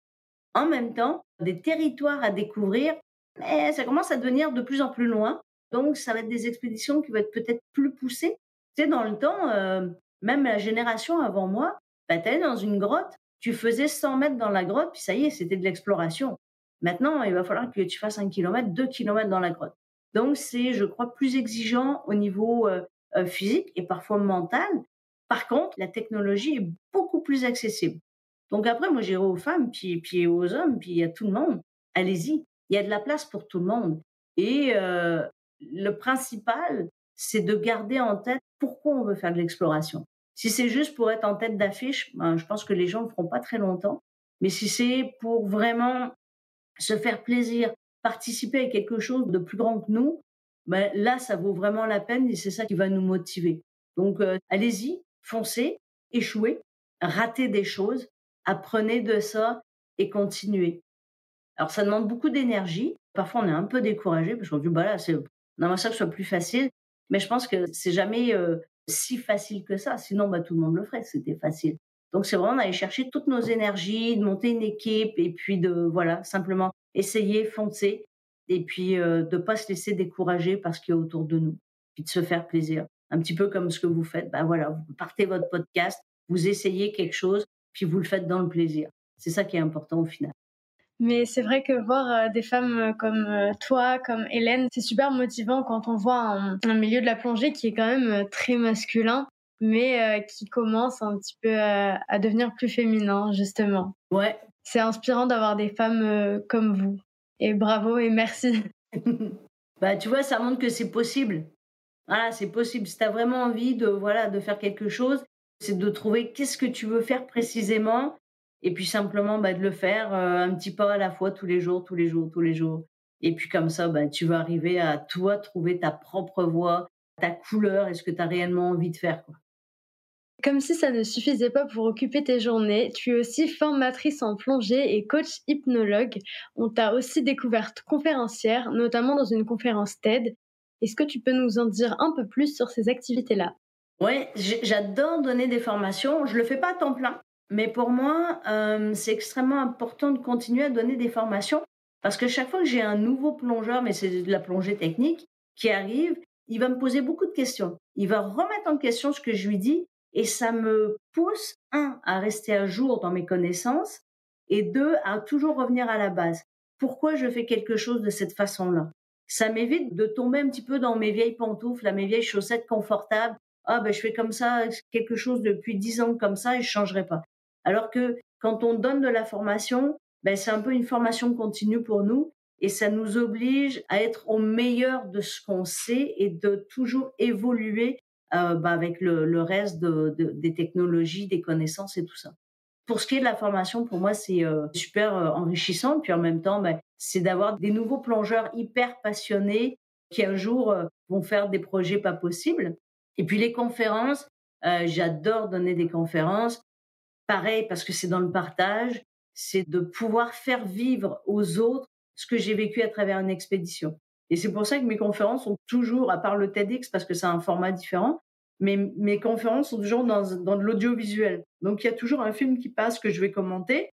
S3: En même temps, des territoires à découvrir, mais ça commence à devenir de plus en plus loin. Donc, ça va être des expéditions qui vont être peut-être plus poussées. Tu sais, dans le temps, euh, même la génération avant moi, bah, tu dans une grotte, tu faisais 100 mètres dans la grotte, puis ça y est, c'était de l'exploration. Maintenant, il va falloir que tu fasses un kilomètre, deux kilomètres dans la grotte. Donc, c'est, je crois, plus exigeant au niveau euh, physique et parfois mental, par contre, la technologie est beaucoup plus accessible. Donc après, moi, j'irai aux femmes, puis, puis aux hommes, puis à tout le monde. Allez-y, il y a de la place pour tout le monde. Et euh, le principal, c'est de garder en tête pourquoi on veut faire de l'exploration. Si c'est juste pour être en tête d'affiche, ben, je pense que les gens ne le feront pas très longtemps. Mais si c'est pour vraiment se faire plaisir, participer à quelque chose de plus grand que nous, ben là, ça vaut vraiment la peine et c'est ça qui va nous motiver. Donc, euh, allez-y, foncez, échouez, ratez des choses, apprenez de ça et continuez. Alors, ça demande beaucoup d'énergie. Parfois, on est un peu découragé parce qu'on dit, bah là, c'est, on aimerait ça que ce soit plus facile. Mais je pense que c'est jamais euh, si facile que ça. Sinon, bah, tout le monde le ferait, c'était facile. Donc, c'est vraiment d'aller chercher toutes nos énergies, de monter une équipe et puis de, voilà, simplement essayer, foncer et puis euh, de pas se laisser décourager parce qu'il y a autour de nous, puis de se faire plaisir. Un petit peu comme ce que vous faites. Ben voilà, vous partez votre podcast, vous essayez quelque chose, puis vous le faites dans le plaisir. C'est ça qui est important au final.
S2: Mais c'est vrai que voir euh, des femmes euh, comme euh, toi, comme Hélène, c'est super motivant quand on voit un, milieu de la plongée qui est quand même très masculin, mais qui commence un petit peu à, devenir plus féminin, justement.
S3: Ouais.
S2: C'est inspirant d'avoir des femmes comme vous. Et bravo et merci. <laughs>
S3: bah, tu vois, ça montre que c'est possible. Voilà, c'est possible. Si tu as vraiment envie de, voilà, de faire quelque chose, c'est de trouver qu'est-ce que tu veux faire précisément et puis simplement bah, de le faire euh, un petit pas à la fois tous les jours, tous les jours, tous les jours. Et puis comme ça, bah, tu vas arriver à toi trouver ta propre voie, ta couleur et ce que tu as réellement envie de faire. Quoi.
S2: Comme si ça ne suffisait pas pour occuper tes journées, tu es aussi formatrice en plongée et coach hypnologue. On t'a aussi découverte conférencière, notamment dans une conférence TED. Est-ce que tu peux nous en dire un peu plus sur ces activités-là?
S3: Oui, j'adore donner des formations. Je le fais pas à temps plein. Mais pour moi, euh, c'est extrêmement important de continuer à donner des formations parce que chaque fois que j'ai un nouveau plongeur, mais c'est de la plongée technique, qui arrive, il va me poser beaucoup de questions. Il va remettre en question ce que je lui dis et ça me pousse, un, à rester à jour dans mes connaissances et deux, à toujours revenir à la base. Pourquoi je fais quelque chose de cette façon-là? Ça m'évite de tomber un petit peu dans mes vieilles pantoufles, à mes vieilles chaussettes confortables. Ah ben je fais comme ça quelque chose depuis dix ans comme ça et je changerai pas. Alors que quand on donne de la formation, ben, c'est un peu une formation continue pour nous et ça nous oblige à être au meilleur de ce qu'on sait et de toujours évoluer euh, ben, avec le, reste des technologies, des connaissances et tout ça. Pour ce qui est de la formation, pour moi, c'est euh, super euh, enrichissant. Puis en même temps, ben, c'est d'avoir des nouveaux plongeurs hyper passionnés qui un jour vont faire des projets pas possibles. Et puis les conférences, j'adore donner des conférences. Pareil, parce que c'est dans le partage, c'est de pouvoir faire vivre aux autres ce que j'ai vécu à travers une expédition. Et c'est pour ça que mes conférences sont toujours, à part le TEDx, parce que c'est un format différent, mais mes conférences sont toujours dans, dans de l'audiovisuel. Donc il y a toujours un film qui passe que je vais commenter.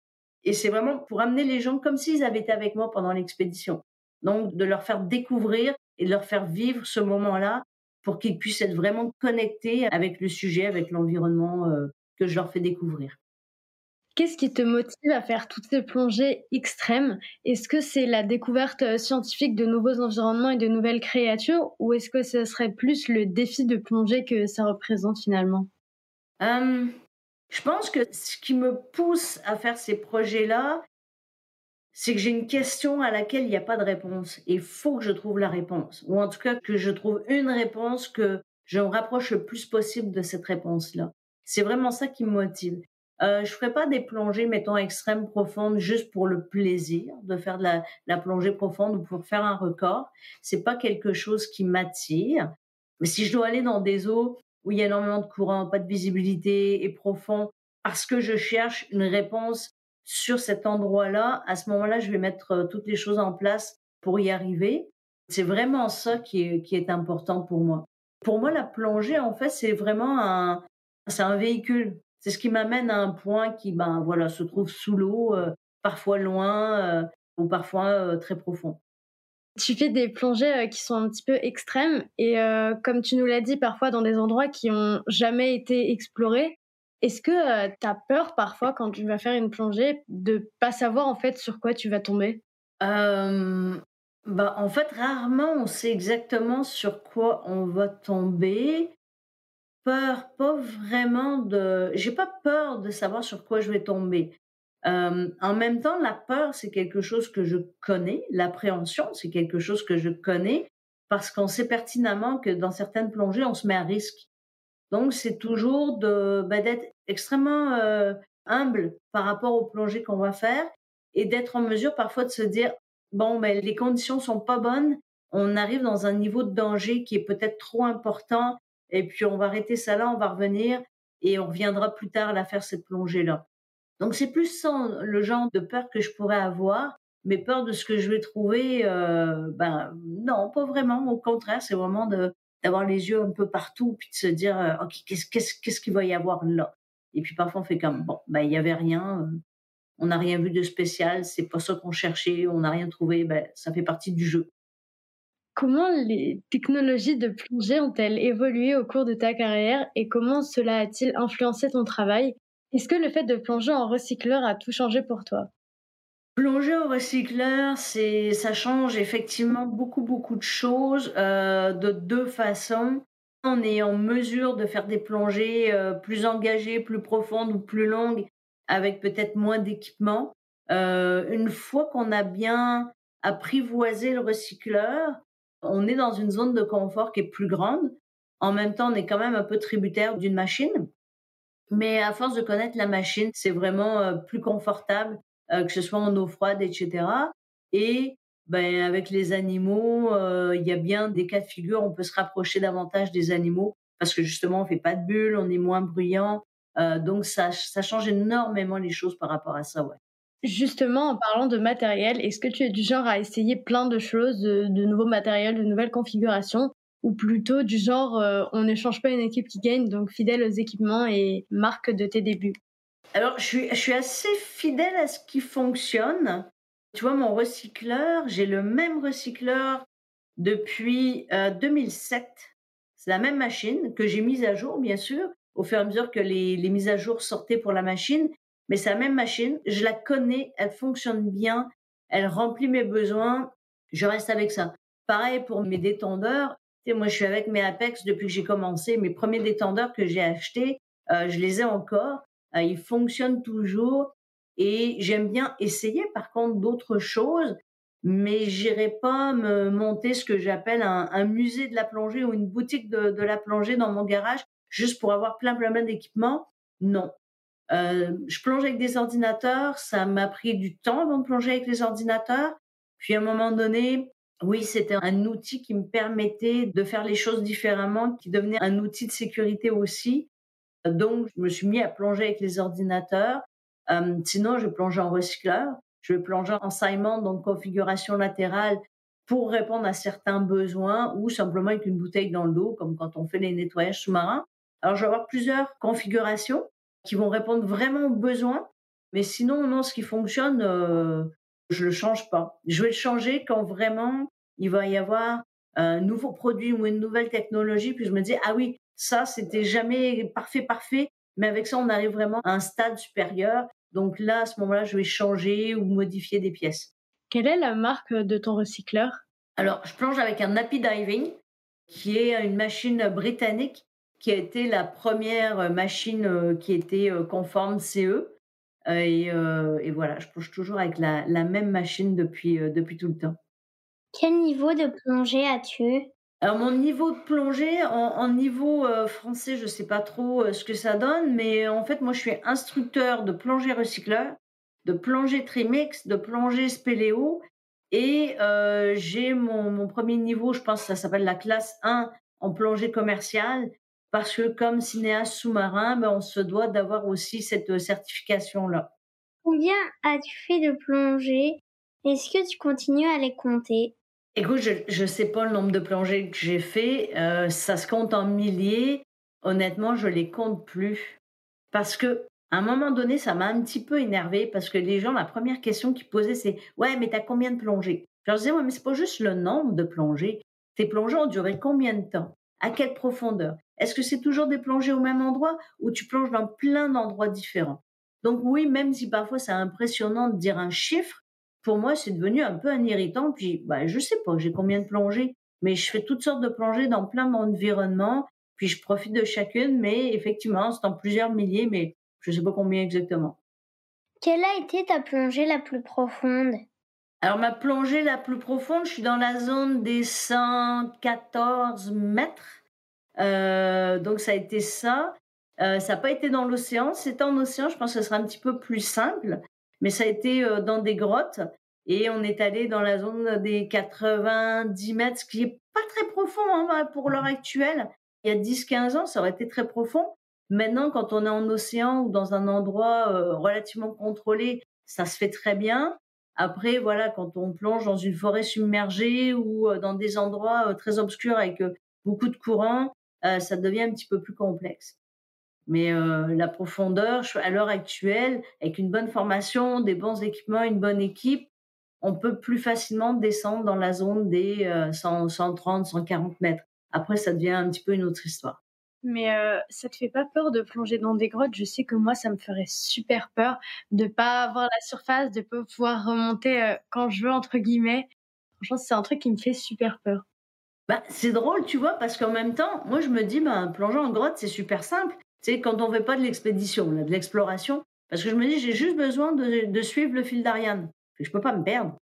S3: Et c'est vraiment pour amener les gens comme s'ils avaient été avec moi pendant l'expédition. Donc de leur faire découvrir et de leur faire vivre ce moment-là pour qu'ils puissent être vraiment connectés avec le sujet, avec l'environnement euh, que je leur fais découvrir.
S2: Qu'est-ce qui te motive à faire toutes ces plongées extrêmes? Est-ce que c'est la découverte euh, scientifique de nouveaux environnements et de nouvelles créatures ou est-ce que ce serait plus le défi de plonger que ça représente finalement?
S3: Je pense que ce qui me pousse à faire ces projets-là, c'est que j'ai une question à laquelle il n'y a pas de réponse. Il faut que je trouve la réponse. Ou en tout cas que je trouve une réponse que je me rapproche le plus possible de cette réponse-là. C'est vraiment ça qui me motive. Euh, je ferai pas des plongées, mettons, extrêmes profondes juste pour le plaisir de faire de la, la plongée profonde ou pour faire un record. C'est pas quelque chose qui m'attire. Mais si je dois aller dans des eaux où il y a énormément de courant, pas de visibilité et profond, parce que je cherche une réponse sur cet endroit-là, à ce moment-là, je vais mettre euh, toutes les choses en place pour y arriver. C'est vraiment ça qui est, qui est important pour moi. Pour moi, la plongée, en fait, c'est vraiment un, c'est un véhicule. C'est ce qui m'amène à un point qui, ben voilà, se trouve sous l'eau, euh, parfois loin euh, ou parfois euh, très profond.
S2: Tu fais des plongées qui sont un petit peu extrêmes et comme tu nous l'as dit, parfois dans des endroits qui ont jamais été explorés. Est-ce que tu as peur parfois quand tu vas faire une plongée de pas savoir en fait sur quoi tu vas tomber?
S3: Bah, en fait, rarement on sait exactement sur quoi on va tomber peur, pas vraiment de. J'ai pas peur de savoir sur quoi je vais tomber. En même temps, la peur, c'est quelque chose que je connais. L'appréhension, c'est quelque chose que je connais parce qu'on sait pertinemment que dans certaines plongées, on se met à risque. Donc, c'est toujours de bah, d'être extrêmement humble par rapport au plongée qu'on va faire et d'être en mesure parfois de se dire bon, ben, les conditions sont pas bonnes, on arrive dans un niveau de danger qui est peut-être trop important et puis on va arrêter ça là, on va revenir et on reviendra plus tard à faire cette plongée là. Donc c'est plus ça le genre de peur que je pourrais avoir, mais peur de ce que je vais trouver, euh, ben non, pas vraiment. Au contraire, c'est vraiment de d'avoir les yeux un peu partout, puis de se dire, euh, ok, qu'est-ce qu'il va y avoir là? Et puis parfois on fait comme bon, ben il y avait rien, euh, on n'a rien vu de spécial, c'est pas ça qu'on cherchait, on n'a rien trouvé, ben ça fait partie du jeu.
S2: Comment les technologies de plongée ont-elles évolué au cours de ta carrière et comment cela a-t-il influencé ton travail? Est-ce que le fait de plonger en recycleur a tout changé pour toi?
S3: Plonger au recycleur, c'est, ça change effectivement beaucoup, beaucoup de choses euh, de deux façons. On est en mesure de faire des plongées euh, plus engagées, plus profondes ou plus longues avec peut-être moins d'équipement. Euh, une fois qu'on a bien apprivoisé le recycleur, on est dans une zone de confort qui est plus grande. En même temps, on est quand même un peu tributaire d'une machine. Mais à force de connaître la machine, c'est vraiment euh, plus confortable, euh, que ce soit en eau froide, etc. Et ben, avec les animaux, euh, il y a bien des cas de figure, on peut se rapprocher davantage des animaux parce que justement, on fait pas de bulles, on est moins bruyant. donc ça, ça change énormément les choses par rapport à ça, ouais.
S2: Justement, en parlant de matériel, est-ce que tu es du genre à essayer plein de choses, de, nouveaux matériels, de nouvelles configurations, ou plutôt du genre euh, on ne change pas une équipe qui gagne, donc fidèle aux équipements et marque de tes débuts?
S3: Alors, je suis, assez fidèle à ce qui fonctionne. Tu vois, mon recycleur, j'ai le même recycleur depuis 2007. Euh, C'est la même machine que j'ai mise à jour, bien sûr, au fur et à mesure que les mises à jour sortaient pour la machine mais c'est la même machine, je la connais, elle fonctionne bien, elle remplit mes besoins, je reste avec ça. Pareil pour mes détendeurs, sais, moi je suis avec mes Apex depuis que j'ai commencé, mes premiers détendeurs que j'ai achetés, euh, je les ai encore, euh, ils fonctionnent toujours et j'aime bien essayer par contre d'autres choses, mais j'irai pas me monter ce que j'appelle un, musée de la plongée ou une boutique de, de la plongée dans mon garage juste pour avoir plein plein plein d'équipements. Non, euh, je plonge avec des ordinateurs, ça m'a pris du temps avant de plonger avec les ordinateurs. Puis à un moment donné, oui, c'était un outil qui me permettait de faire les choses différemment, qui devenait un outil de sécurité aussi. Donc, je me suis mis à plonger avec les ordinateurs. Euh, sinon, je plongeais en recycleur. Je plongeais en saillement, donc configuration latérale, pour répondre à certains besoins ou simplement avec une bouteille dans le dos, comme quand on fait les nettoyages sous-marins. Alors, je vais avoir plusieurs configurations qui vont répondre vraiment aux besoins. Mais sinon, non, ce qui fonctionne, euh, je le change pas. Je vais le changer quand vraiment il va y avoir un nouveau produit ou une nouvelle technologie. Puis je me dis, ah oui, ça, c'était jamais parfait, parfait. Mais avec ça, on arrive vraiment à un stade supérieur. Donc là, à ce moment-là, je vais changer ou modifier des pièces.
S2: Quelle est la marque de ton recycleur?
S3: Alors, je plonge avec un Happy Diving, qui est une machine britannique qui a été la première euh, machine euh, qui était euh, conforme CE. Et, et, voilà, je plonge toujours avec la, la même machine depuis, depuis tout le temps.
S1: Quel niveau de plongée as-tu
S3: alors mon niveau de plongée, en, niveau français, je ne sais pas trop ce que ça donne, mais en fait moi je suis instructeur de plongée recycleur, de plongée trimix, de plongée spéléo, et j'ai mon, mon, premier niveau, je pense que ça s'appelle la classe 1 en plongée commerciale, parce que comme cinéaste sous-marin, ben, on se doit d'avoir aussi cette euh, certification-là.
S1: Combien as-tu fait de plongées? Est-ce que tu continues à les compter?
S3: Écoute, je ne sais pas le nombre de plongées que j'ai fait. Euh, ça se compte en milliers. Honnêtement, je les compte plus. Parce que à un moment donné, ça m'a un petit peu énervé parce que les gens, la première question qu'ils posaient, c'est Ouais, mais t'as combien de plongées Je leur disais Ouais, mais c'est pas juste le nombre de plongées. Tes plongées ont duré combien de temps? À quelle profondeur? Est-ce que c'est toujours des plongées au même endroit ou tu plonges dans plein d'endroits différents? Donc oui, même si parfois c'est impressionnant de dire un chiffre, pour moi c'est devenu un peu un irritant. Puis bah, je sais pas, j'ai combien de plongées, mais je fais toutes sortes de plongées dans plein d'environnements, puis je profite de chacune, mais effectivement c'est en plusieurs milliers, mais je sais pas combien exactement.
S1: Quelle a été ta plongée la plus profonde?
S3: Alors ma plongée la plus profonde, je suis dans la zone des 114 mètres. Donc ça a été ça. ça n'a pas été dans l'océan. C'était en océan, je pense que ce sera un petit peu plus simple. Mais ça a été dans des grottes. Et on est allé dans la zone des 90 mètres, ce qui est pas très profond hein, pour l'heure actuelle. Il y a 10-15 ans, ça aurait été très profond. Maintenant, quand on est en océan ou dans un endroit euh, relativement contrôlé, ça se fait très bien. Après, voilà, quand on plonge dans une forêt submergée ou euh, dans des endroits euh, très obscurs avec beaucoup de courant, ça devient un petit peu plus complexe. Mais la profondeur, à l'heure actuelle, avec une bonne formation, des bons équipements, une bonne équipe, on peut plus facilement descendre dans la zone des 130, 140 mètres. Après, ça devient un petit peu une autre histoire.
S2: Mais euh, ça te fait pas peur de plonger dans des grottes? Je sais que moi, ça me ferait super peur de pas avoir la surface, de pas pouvoir remonter euh, quand je veux entre guillemets. Franchement, c'est un truc qui me fait super peur.
S3: Bah, c'est drôle, tu vois, parce qu'en même temps, moi, je me dis, bah, plonger en grotte, c'est super simple. Sais, quand on fait pas de l'expédition, de l'exploration, parce que je me dis, j'ai juste besoin de, suivre le fil d'Ariane. Je peux pas me perdre.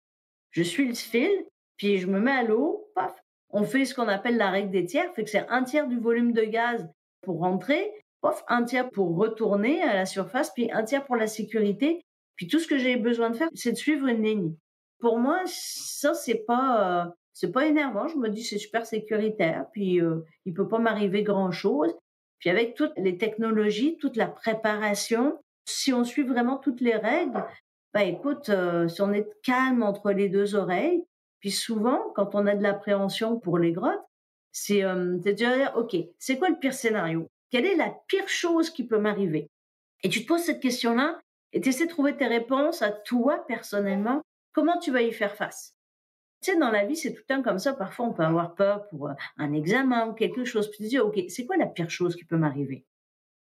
S3: Je suis le fil, puis je me mets à l'eau, paf, on fait ce qu'on appelle la règle des tiers, fait que c'est un tiers du volume de gaz pour rentrer, un tiers pour retourner à la surface, puis un tiers pour la sécurité. Puis tout ce que j'ai besoin de faire, c'est de suivre une ligne. Pour moi, ça c'est pas euh, c'est pas énervant. Je me dis c'est super sécuritaire. Puis euh, il peut pas m'arriver grand chose. Puis avec toutes les technologies, toute la préparation, si on suit vraiment toutes les règles, bah écoute, euh, si on est calme entre les deux oreilles, puis souvent, quand on a de l'appréhension pour les grottes, c'est euh, de dire, OK, c'est quoi le pire scénario? Quelle est la pire chose qui peut m'arriver? Et tu te poses cette question-là et tu essaies de trouver tes réponses à toi personnellement. Comment tu vas y faire face? Tu sais, dans la vie, c'est tout le temps comme ça. Parfois, on peut avoir peur pour euh, un examen ou quelque chose. Puis tu te dis, OK, c'est quoi la pire chose qui peut m'arriver?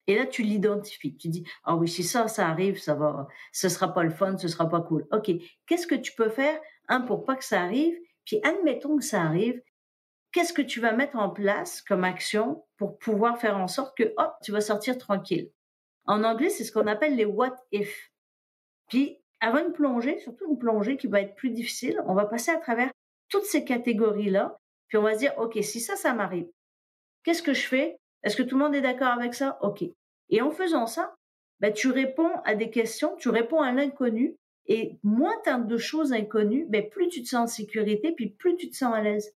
S3: Et là, tu l'identifies. Tu dis, ah oui, si ça, ça arrive, ça va, ce sera pas le fun, ce sera pas cool. OK. Qu'est-ce que tu peux faire un, pour pas que ça arrive, puis admettons que ça arrive, qu'est-ce que tu vas mettre en place comme action pour pouvoir faire en sorte que, hop, tu vas sortir tranquille? En anglais, c'est ce qu'on appelle les what if. Puis, avant une plongée, surtout une plongée qui va être plus difficile, on va passer à travers toutes ces catégories-là, puis on va se dire, OK, si ça, ça m'arrive, qu'est-ce que je fais? Est-ce que tout le monde est d'accord avec ça? OK. Et en faisant ça, ben, tu réponds à des questions, tu réponds à l'inconnu, et moins tu as de choses inconnues, ben plus tu te sens en sécurité, puis plus tu te sens à l'aise.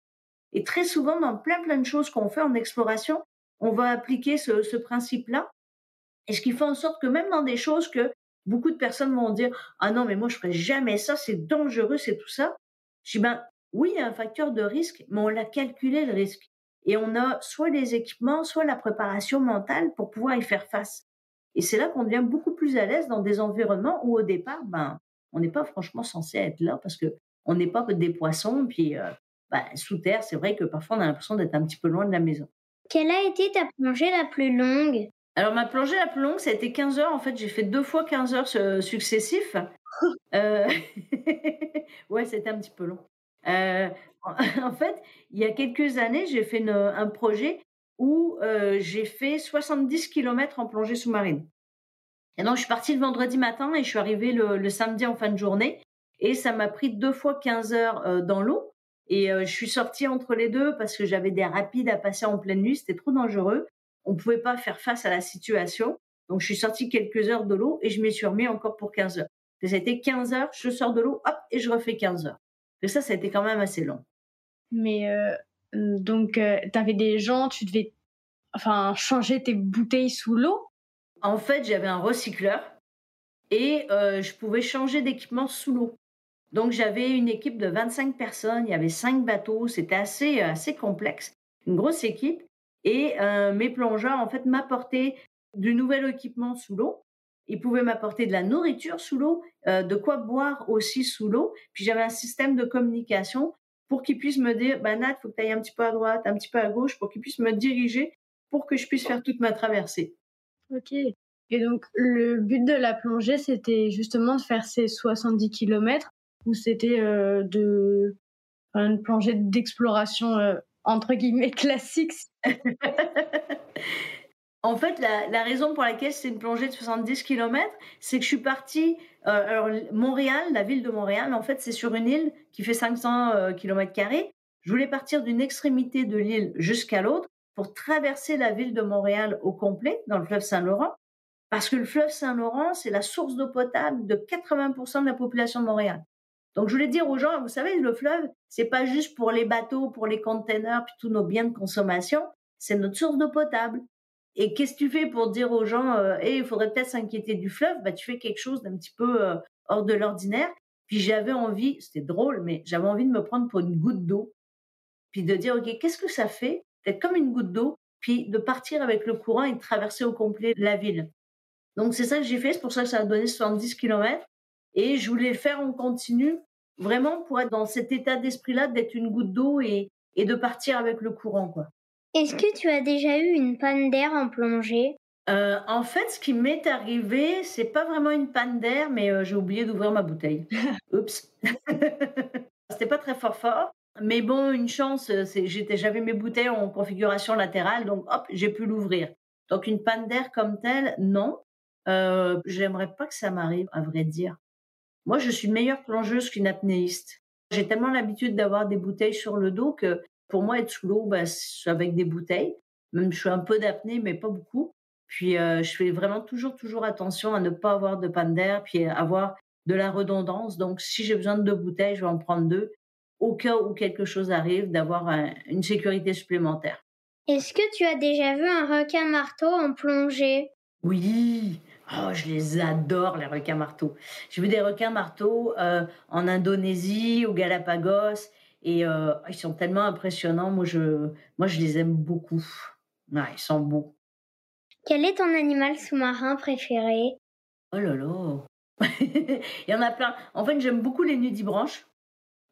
S3: Et très souvent, dans plein plein de choses qu'on fait en exploration, on va appliquer ce, ce principe-là. Et ce qui fait en sorte que même dans des choses que beaucoup de personnes vont dire ah non mais moi je ferai jamais ça, c'est dangereux, c'est tout ça. Je dis ben oui il y a un facteur de risque, mais on l'a calculé le risque et on a soit les équipements, soit la préparation mentale pour pouvoir y faire face. Et c'est là qu'on devient beaucoup plus à l'aise dans des environnements où au départ ben on n'est pas franchement censé être là parce que on n'est pas que des poissons. Puis euh, bah, sous terre, c'est vrai que parfois on a l'impression d'être un petit peu loin de la maison.
S1: Quelle a été ta plongée la plus longue?
S3: Alors ma plongée la plus longue, ça a été 15 heures. En fait, j'ai fait deux fois 15 heures successifs. <laughs> euh... <laughs> ouais, c'était un petit peu long. Euh, <laughs> en fait, il y a quelques années, j'ai fait un projet où euh, j'ai fait 70 km en plongée sous-marine. Et donc, je suis partie le vendredi matin et je suis arrivée le, samedi en fin de journée. Et ça m'a pris deux fois 15 heures dans l'eau. Et je suis sortie entre les deux parce que j'avais des rapides à passer en pleine nuit. C'était trop dangereux. On ne pouvait pas faire face à la situation. Donc, je suis sortie quelques heures de l'eau et je m'y suis remis encore pour 15 heures. Et ça a été 15 heures, je sors de l'eau, hop, et je refais 15 heures. Et ça, ça a été quand même assez long.
S2: Mais euh, donc, tu avais des gens, tu devais enfin, changer tes bouteilles sous l'eau?
S3: En fait, j'avais un recycleur et euh, je pouvais changer d'équipement sous l'eau. Donc, j'avais une équipe de 25 personnes, il y avait cinq bateaux, c'était assez, euh, assez complexe, une grosse équipe. Et euh, mes plongeurs, en fait, m'apportaient du nouvel équipement sous l'eau. Ils pouvaient m'apporter de la nourriture sous l'eau, de quoi boire aussi sous l'eau. Puis j'avais un système de communication pour qu'ils puissent me dire, bah Nat, faut que tu ailles un petit peu à droite, un petit peu à gauche, pour qu'ils puissent me diriger pour que je puisse faire toute ma traversée.
S2: Ok. Et donc, le but de la plongée, c'était justement de faire ces 70 km ou c'était euh, de une plongée d'exploration euh, entre guillemets classique <laughs>
S3: En fait, la, raison pour laquelle c'est une plongée de 70 km, c'est que je suis partie. Euh, alors, Montréal, la ville de Montréal, en fait, c'est sur une île qui fait 500 km. Je voulais partir d'une extrémité de l'île jusqu'à l'autre pour traverser la ville de Montréal au complet dans le fleuve Saint-Laurent, parce que le fleuve Saint-Laurent, c'est la source d'eau potable de 80% de la population de Montréal. Donc, je voulais dire aux gens, vous savez, le fleuve, c'est pas juste pour les bateaux, pour les containers, puis tous nos biens de consommation, c'est notre source d'eau potable. Et qu'est-ce que tu fais pour dire aux gens, euh, il faudrait peut-être s'inquiéter du fleuve? Bah, tu fais quelque chose d'un petit peu euh, hors de l'ordinaire. Puis j'avais envie, c'était drôle, mais j'avais envie de me prendre pour une goutte d'eau, puis de dire, ok, qu'est-ce que ça fait d'être comme une goutte d'eau, puis de partir avec le courant et de traverser au complet la ville. Donc c'est ça que j'ai fait, c'est pour ça que ça a donné 70 km. Et je voulais faire en continu, vraiment pour être dans cet état d'esprit-là, d'être une goutte d'eau et, et de partir avec le courant, quoi.
S1: Est-ce que tu as déjà eu une panne d'air en plongée?
S3: Euh, En fait, ce qui m'est arrivé, c'est pas vraiment une panne d'air, mais euh, j'ai oublié d'ouvrir ma bouteille. <laughs> Oups. <laughs> C'était pas très fort fort. Mais bon, une chance, euh, j'avais mes bouteilles en configuration latérale, donc hop, j'ai pu l'ouvrir. Donc une panne d'air comme telle, non. Euh, J'aimerais pas que ça m'arrive, à vrai dire. Moi, je suis meilleure plongeuse qu'une apnéiste. J'ai tellement l'habitude d'avoir des bouteilles sur le dos que pour moi, être sous l'eau, bah, suis avec des bouteilles. Même je fais un peu d'apnée, mais pas beaucoup. Puis euh, je fais vraiment toujours, toujours attention à ne pas avoir de panne d'air, puis avoir de la redondance. Donc, si j'ai besoin de deux bouteilles, je vais en prendre deux au cas où quelque chose arrive, d'avoir une sécurité supplémentaire.
S1: Est-ce que tu as déjà vu un requin marteau en plongée?
S3: Oui, oh, je les adore les requins marteaux. J'ai vu des requins marteaux euh, en Indonésie, au Galapagos, et euh, ils sont tellement impressionnants. Moi, je, moi, je les aime beaucoup. ils sont beaux.
S1: Quel est ton animal sous-marin préféré?
S3: Oh là là <laughs> Il y en a plein. En fait, j'aime beaucoup les nudibranches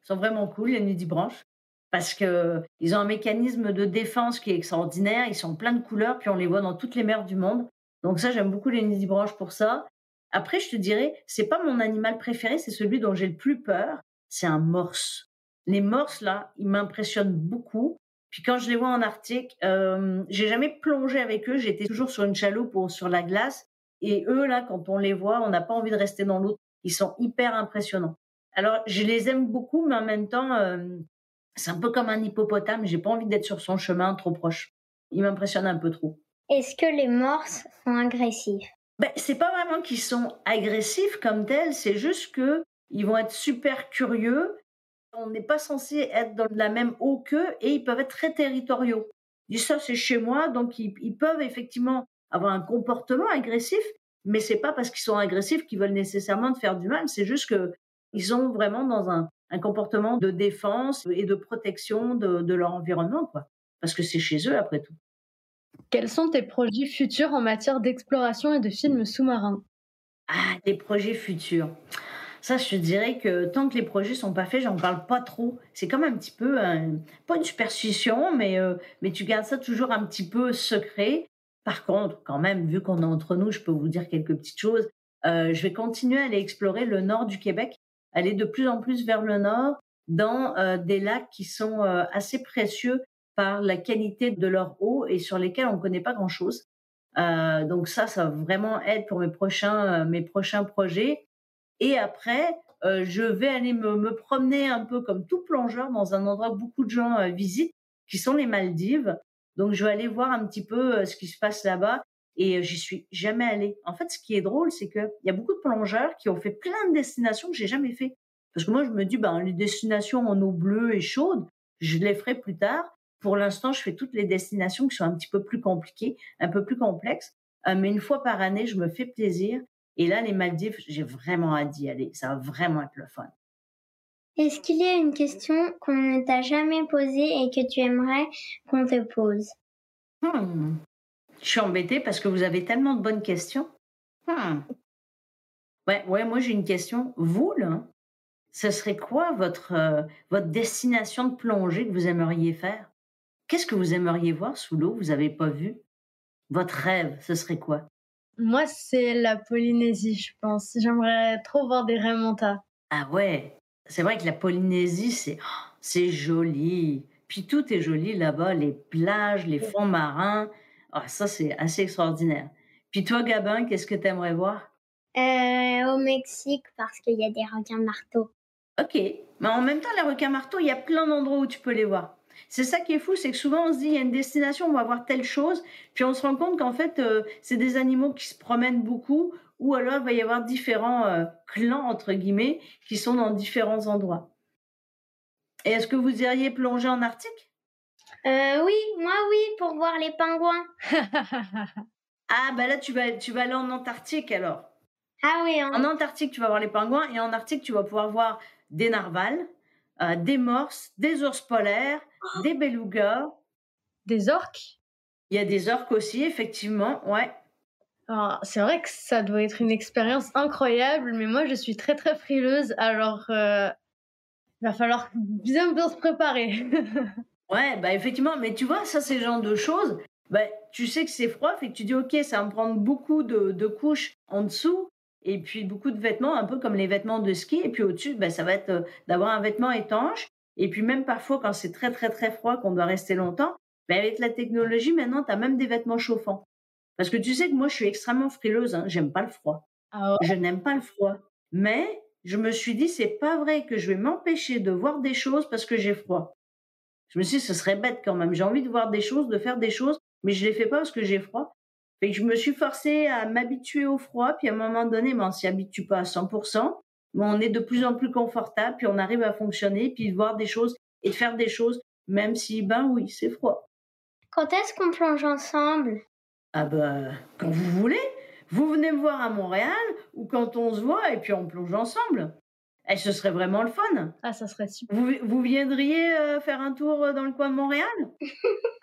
S3: sont vraiment cool, les nudibranches, parce qu'ils ont un mécanisme de défense qui est extraordinaire. Ils sont plein de couleurs, puis on les voit dans toutes les mers du monde. Donc ça, j'aime beaucoup les nudibranches pour ça. Après, je te dirais, c'est pas mon animal préféré, c'est celui dont j'ai le plus peur. C'est un morse. Les morses là, ils m'impressionnent beaucoup. Puis quand je les vois en Arctique, euh, j'ai jamais plongé avec eux. J'étais toujours sur une chaloupe ou sur la glace. Et eux là, quand on les voit, on n'a pas envie de rester dans l'eau. Ils sont hyper impressionnants. Alors, je les aime beaucoup, mais en même temps, euh, c'est un peu comme un hippopotame. J'ai pas envie d'être sur son chemin trop proche. Il m'impressionne un peu trop.
S1: Est-ce que les morses sont agressifs?
S3: Ben, c'est pas vraiment qu'ils sont agressifs comme tels, c'est juste que ils vont être super curieux. On n'est pas censé être dans la même eau qu'eux et ils peuvent être très territoriaux. Ils disent ça, c'est chez moi, donc ils, peuvent effectivement avoir un comportement agressif, mais c'est pas parce qu'ils sont agressifs qu'ils veulent nécessairement te faire du mal. C'est juste que ils sont vraiment dans un, comportement de défense et de protection de, leur environnement, quoi. Parce que c'est chez eux, après tout.
S2: Quels sont tes projets futurs en matière d'exploration et de films sous-marins?
S3: Ah, des projets futurs. Ça, je dirais que tant que les projets sont pas faits, j'en parle pas trop. C'est comme un petit peu, pas une superstition, mais, euh, mais tu gardes ça toujours un petit peu secret. Par contre, quand même, vu qu'on est entre nous, je peux vous dire quelques petites choses. Euh, je vais continuer à aller explorer le nord du Québec aller de plus en plus vers le nord dans euh, des lacs qui sont euh, assez précieux par la qualité de leur eau et sur lesquels on ne connaît pas grand-chose. Euh, donc ça, ça va vraiment être pour mes prochains, mes prochains projets. Et après, je vais aller me, me, promener un peu comme tout plongeur dans un endroit que beaucoup de gens visitent, qui sont les Maldives. Donc je vais aller voir un petit peu ce qui se passe là-bas et j'y suis jamais allée. En fait, ce qui est drôle, c'est qu'il y a beaucoup de plongeurs qui ont fait plein de destinations que j'ai jamais fait. Parce que moi, je me dis, ben, les destinations en eau bleue et chaude, je les ferai plus tard. Pour l'instant, je fais toutes les destinations qui sont un petit peu plus compliquées, un peu plus complexes. Euh, mais une fois par année, je me fais plaisir. Et là, les Maldives, j'ai vraiment hâte d'y aller. Ça va vraiment être le fun.
S1: Est-ce qu'il y a une question qu'on ne t'a jamais posée et que tu aimerais qu'on te pose?
S3: Hmm. Je suis embêtée parce que vous avez tellement de bonnes questions. Hmm. Ouais, ouais, moi j'ai une question. Vous, là, ce serait quoi votre, euh, votre destination de plongée que vous aimeriez faire? Qu'est-ce que vous aimeriez voir sous l'eau, vous n'avez pas vu? Votre rêve, ce serait quoi?
S2: Moi, c'est la Polynésie, je pense. J'aimerais trop voir des remontas.
S3: Ah ouais, c'est vrai que la Polynésie, c'est c'est joli. Puis tout est joli là-bas, les plages, les fonds marins. Ah, ça, c'est assez extraordinaire. Puis toi, Gabin, qu'est-ce que tu aimerais voir?
S1: Euh, au Mexique, parce qu'il y a des requins marteaux.
S3: Ok. Mais en même temps, les requins marteaux, il y a plein d'endroits où tu peux les voir. C'est ça qui est fou, c'est que souvent on se dit il y a une destination, on va voir telle chose, puis on se rend compte qu'en fait euh, c'est des animaux qui se promènent beaucoup, ou alors il va y avoir différents euh, clans entre guillemets qui sont dans différents endroits. Et est-ce que vous iriez plonger en Arctique?
S1: Euh, Oui, moi oui, pour voir les pingouins. <laughs>
S3: ah bah là tu vas tu vas aller en Antarctique alors.
S1: Ah oui.
S3: En... en Antarctique tu vas voir les pingouins et en Arctique tu vas pouvoir voir des narvals euh, des morses, des ours polaires. Des belugas.
S2: Des orques?
S3: Il y a des orques aussi, effectivement, ouais.
S2: C'est vrai que ça doit être une expérience incroyable, mais moi je suis très très frileuse, alors euh, il va falloir bien bien se préparer. <laughs>
S3: ouais, bah effectivement, mais tu vois, ça c'est le genre de choses. Bah, tu sais que c'est froid, fait que tu dis ok, ça va me prendre beaucoup de, de couches en dessous, et puis beaucoup de vêtements, un peu comme les vêtements de ski. Et puis au-dessus, ben, ça va être euh, d'avoir un vêtement étanche. Et puis même parfois, quand c'est très très très froid, qu'on doit rester longtemps, ben, avec la technologie, maintenant, tu as même des vêtements chauffants. Parce que tu sais que moi, je suis extrêmement frileuse. Hein, J'aime pas le froid. Ah je n'aime pas le froid. Mais je me suis dit, c'est pas vrai que je vais m'empêcher de voir des choses parce que j'ai froid. Je me suis dit, ce serait bête quand même. J'ai envie de voir des choses, de faire des choses, mais je les fais pas parce que j'ai froid je me suis forcée à m'habituer au froid, puis à un moment donné, ben, on s'y habitue pas à 100%, mais on est de plus en plus confortable, puis on arrive à fonctionner, puis de voir des choses et de faire des choses, même si, ben oui, c'est froid.
S1: Quand est-ce qu'on plonge ensemble?
S3: Ah ben, quand vous voulez. Vous venez me voir à Montréal, ou quand on se voit, et puis on plonge ensemble. Et eh, ce serait vraiment le fun.
S2: Ah, ça serait super.
S3: Vous, viendriez euh, faire un tour euh, dans le coin de Montréal?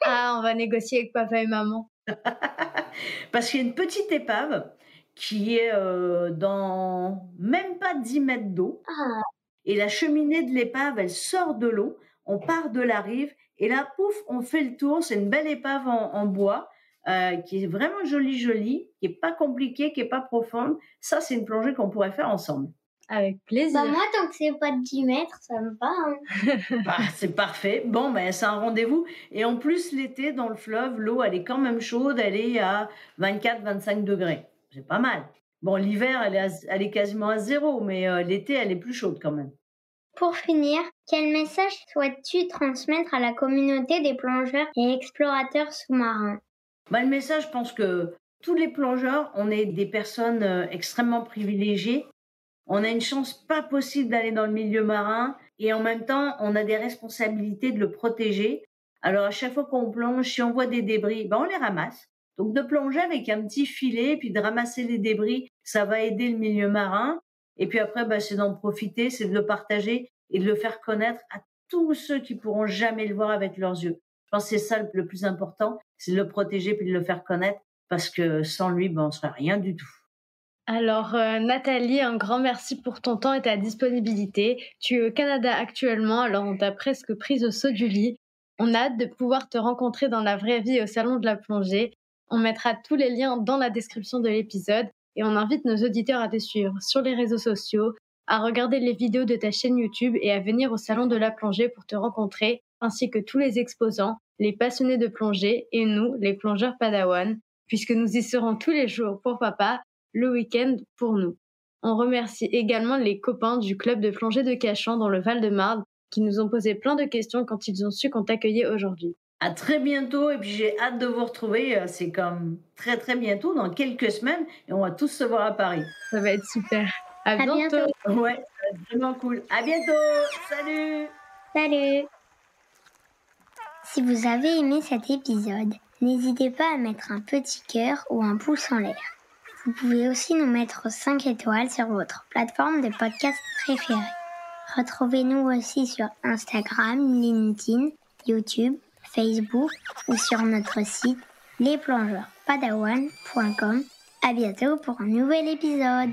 S2: Ah, on va négocier avec papa et maman. <laughs>
S3: Parce qu'il y a une petite épave qui est euh, dans même pas 10 mètres d'eau. Ah. Et la cheminée de l'épave, elle sort de l'eau. On part de la rive. Et là, pouf, on fait le tour. C'est une belle épave en, bois. Euh, qui est vraiment jolie, jolie, qui est pas compliquée, qui est pas profonde. Ça, c'est une plongée qu'on pourrait faire ensemble.
S2: Avec plaisir.
S1: Bah moi, tant que c'est pas de 10 mètres, ça me va. Hein.
S3: bah, <laughs> <laughs> c'est parfait. Bon, ben, c'est un rendez-vous. Et en plus, l'été, dans le fleuve, l'eau, elle est quand même chaude. Elle est à 24-25 degrés. C'est pas mal. Bon, l'hiver, elle, est elle est quasiment à zéro, mais euh, l'été, elle est plus chaude quand même.
S1: Pour finir, quel message souhaites-tu transmettre à la communauté des plongeurs et explorateurs sous-marins?
S3: Bah, Le message, je pense que tous les plongeurs, on est des personnes euh, extrêmement privilégiées on a une chance pas possible d'aller dans le milieu marin et en même temps, on a des responsabilités de le protéger. Alors à chaque fois qu'on plonge, si on voit des débris, ben on les ramasse. Donc de plonger avec un petit filet, puis de ramasser les débris, ça va aider le milieu marin. Et puis après, ben, c'est d'en profiter, c'est de le partager et de le faire connaître à tous ceux qui pourront jamais le voir avec leurs yeux. Je pense que c'est ça le plus important, c'est de le protéger puis de le faire connaître, parce que sans lui, ben, on serait rien du tout.
S2: Alors, euh, Nathalie, un grand merci pour ton temps et ta disponibilité. Tu es au Canada actuellement, alors on t'a presque prise au saut du lit. On a hâte de pouvoir te rencontrer dans la vraie vie au Salon de la Plongée. On mettra tous les liens dans la description de l'épisode et on invite nos auditeurs à te suivre sur les réseaux sociaux, à regarder les vidéos de ta chaîne YouTube et à venir au Salon de la Plongée pour te rencontrer, ainsi que tous les exposants, les passionnés de plongée et nous, les plongeurs Padawan, puisque nous y serons tous les jours pour papa le week-end pour nous. On remercie également les copains du club de plongée de Cachan dans le Val-de-Marne qui nous ont posé plein de questions quand ils ont su qu'on t'accueillait aujourd'hui.
S3: À très bientôt et puis j'ai hâte de vous retrouver. Euh, c'est comme très très bientôt, dans quelques semaines, et on va tous se voir à Paris.
S2: Ça va être super. À, bientôt.
S3: Ouais, vraiment cool. À bientôt. Salut.
S1: Salut. Si vous avez aimé cet épisode, n'hésitez pas à mettre un petit cœur ou un pouce en l'air. Vous pouvez aussi nous mettre 5 étoiles sur votre plateforme de podcast préférée. Retrouvez-nous aussi sur Instagram, LinkedIn, YouTube, Facebook ou sur notre site lesplongeursPadawan.com. À bientôt pour un nouvel épisode.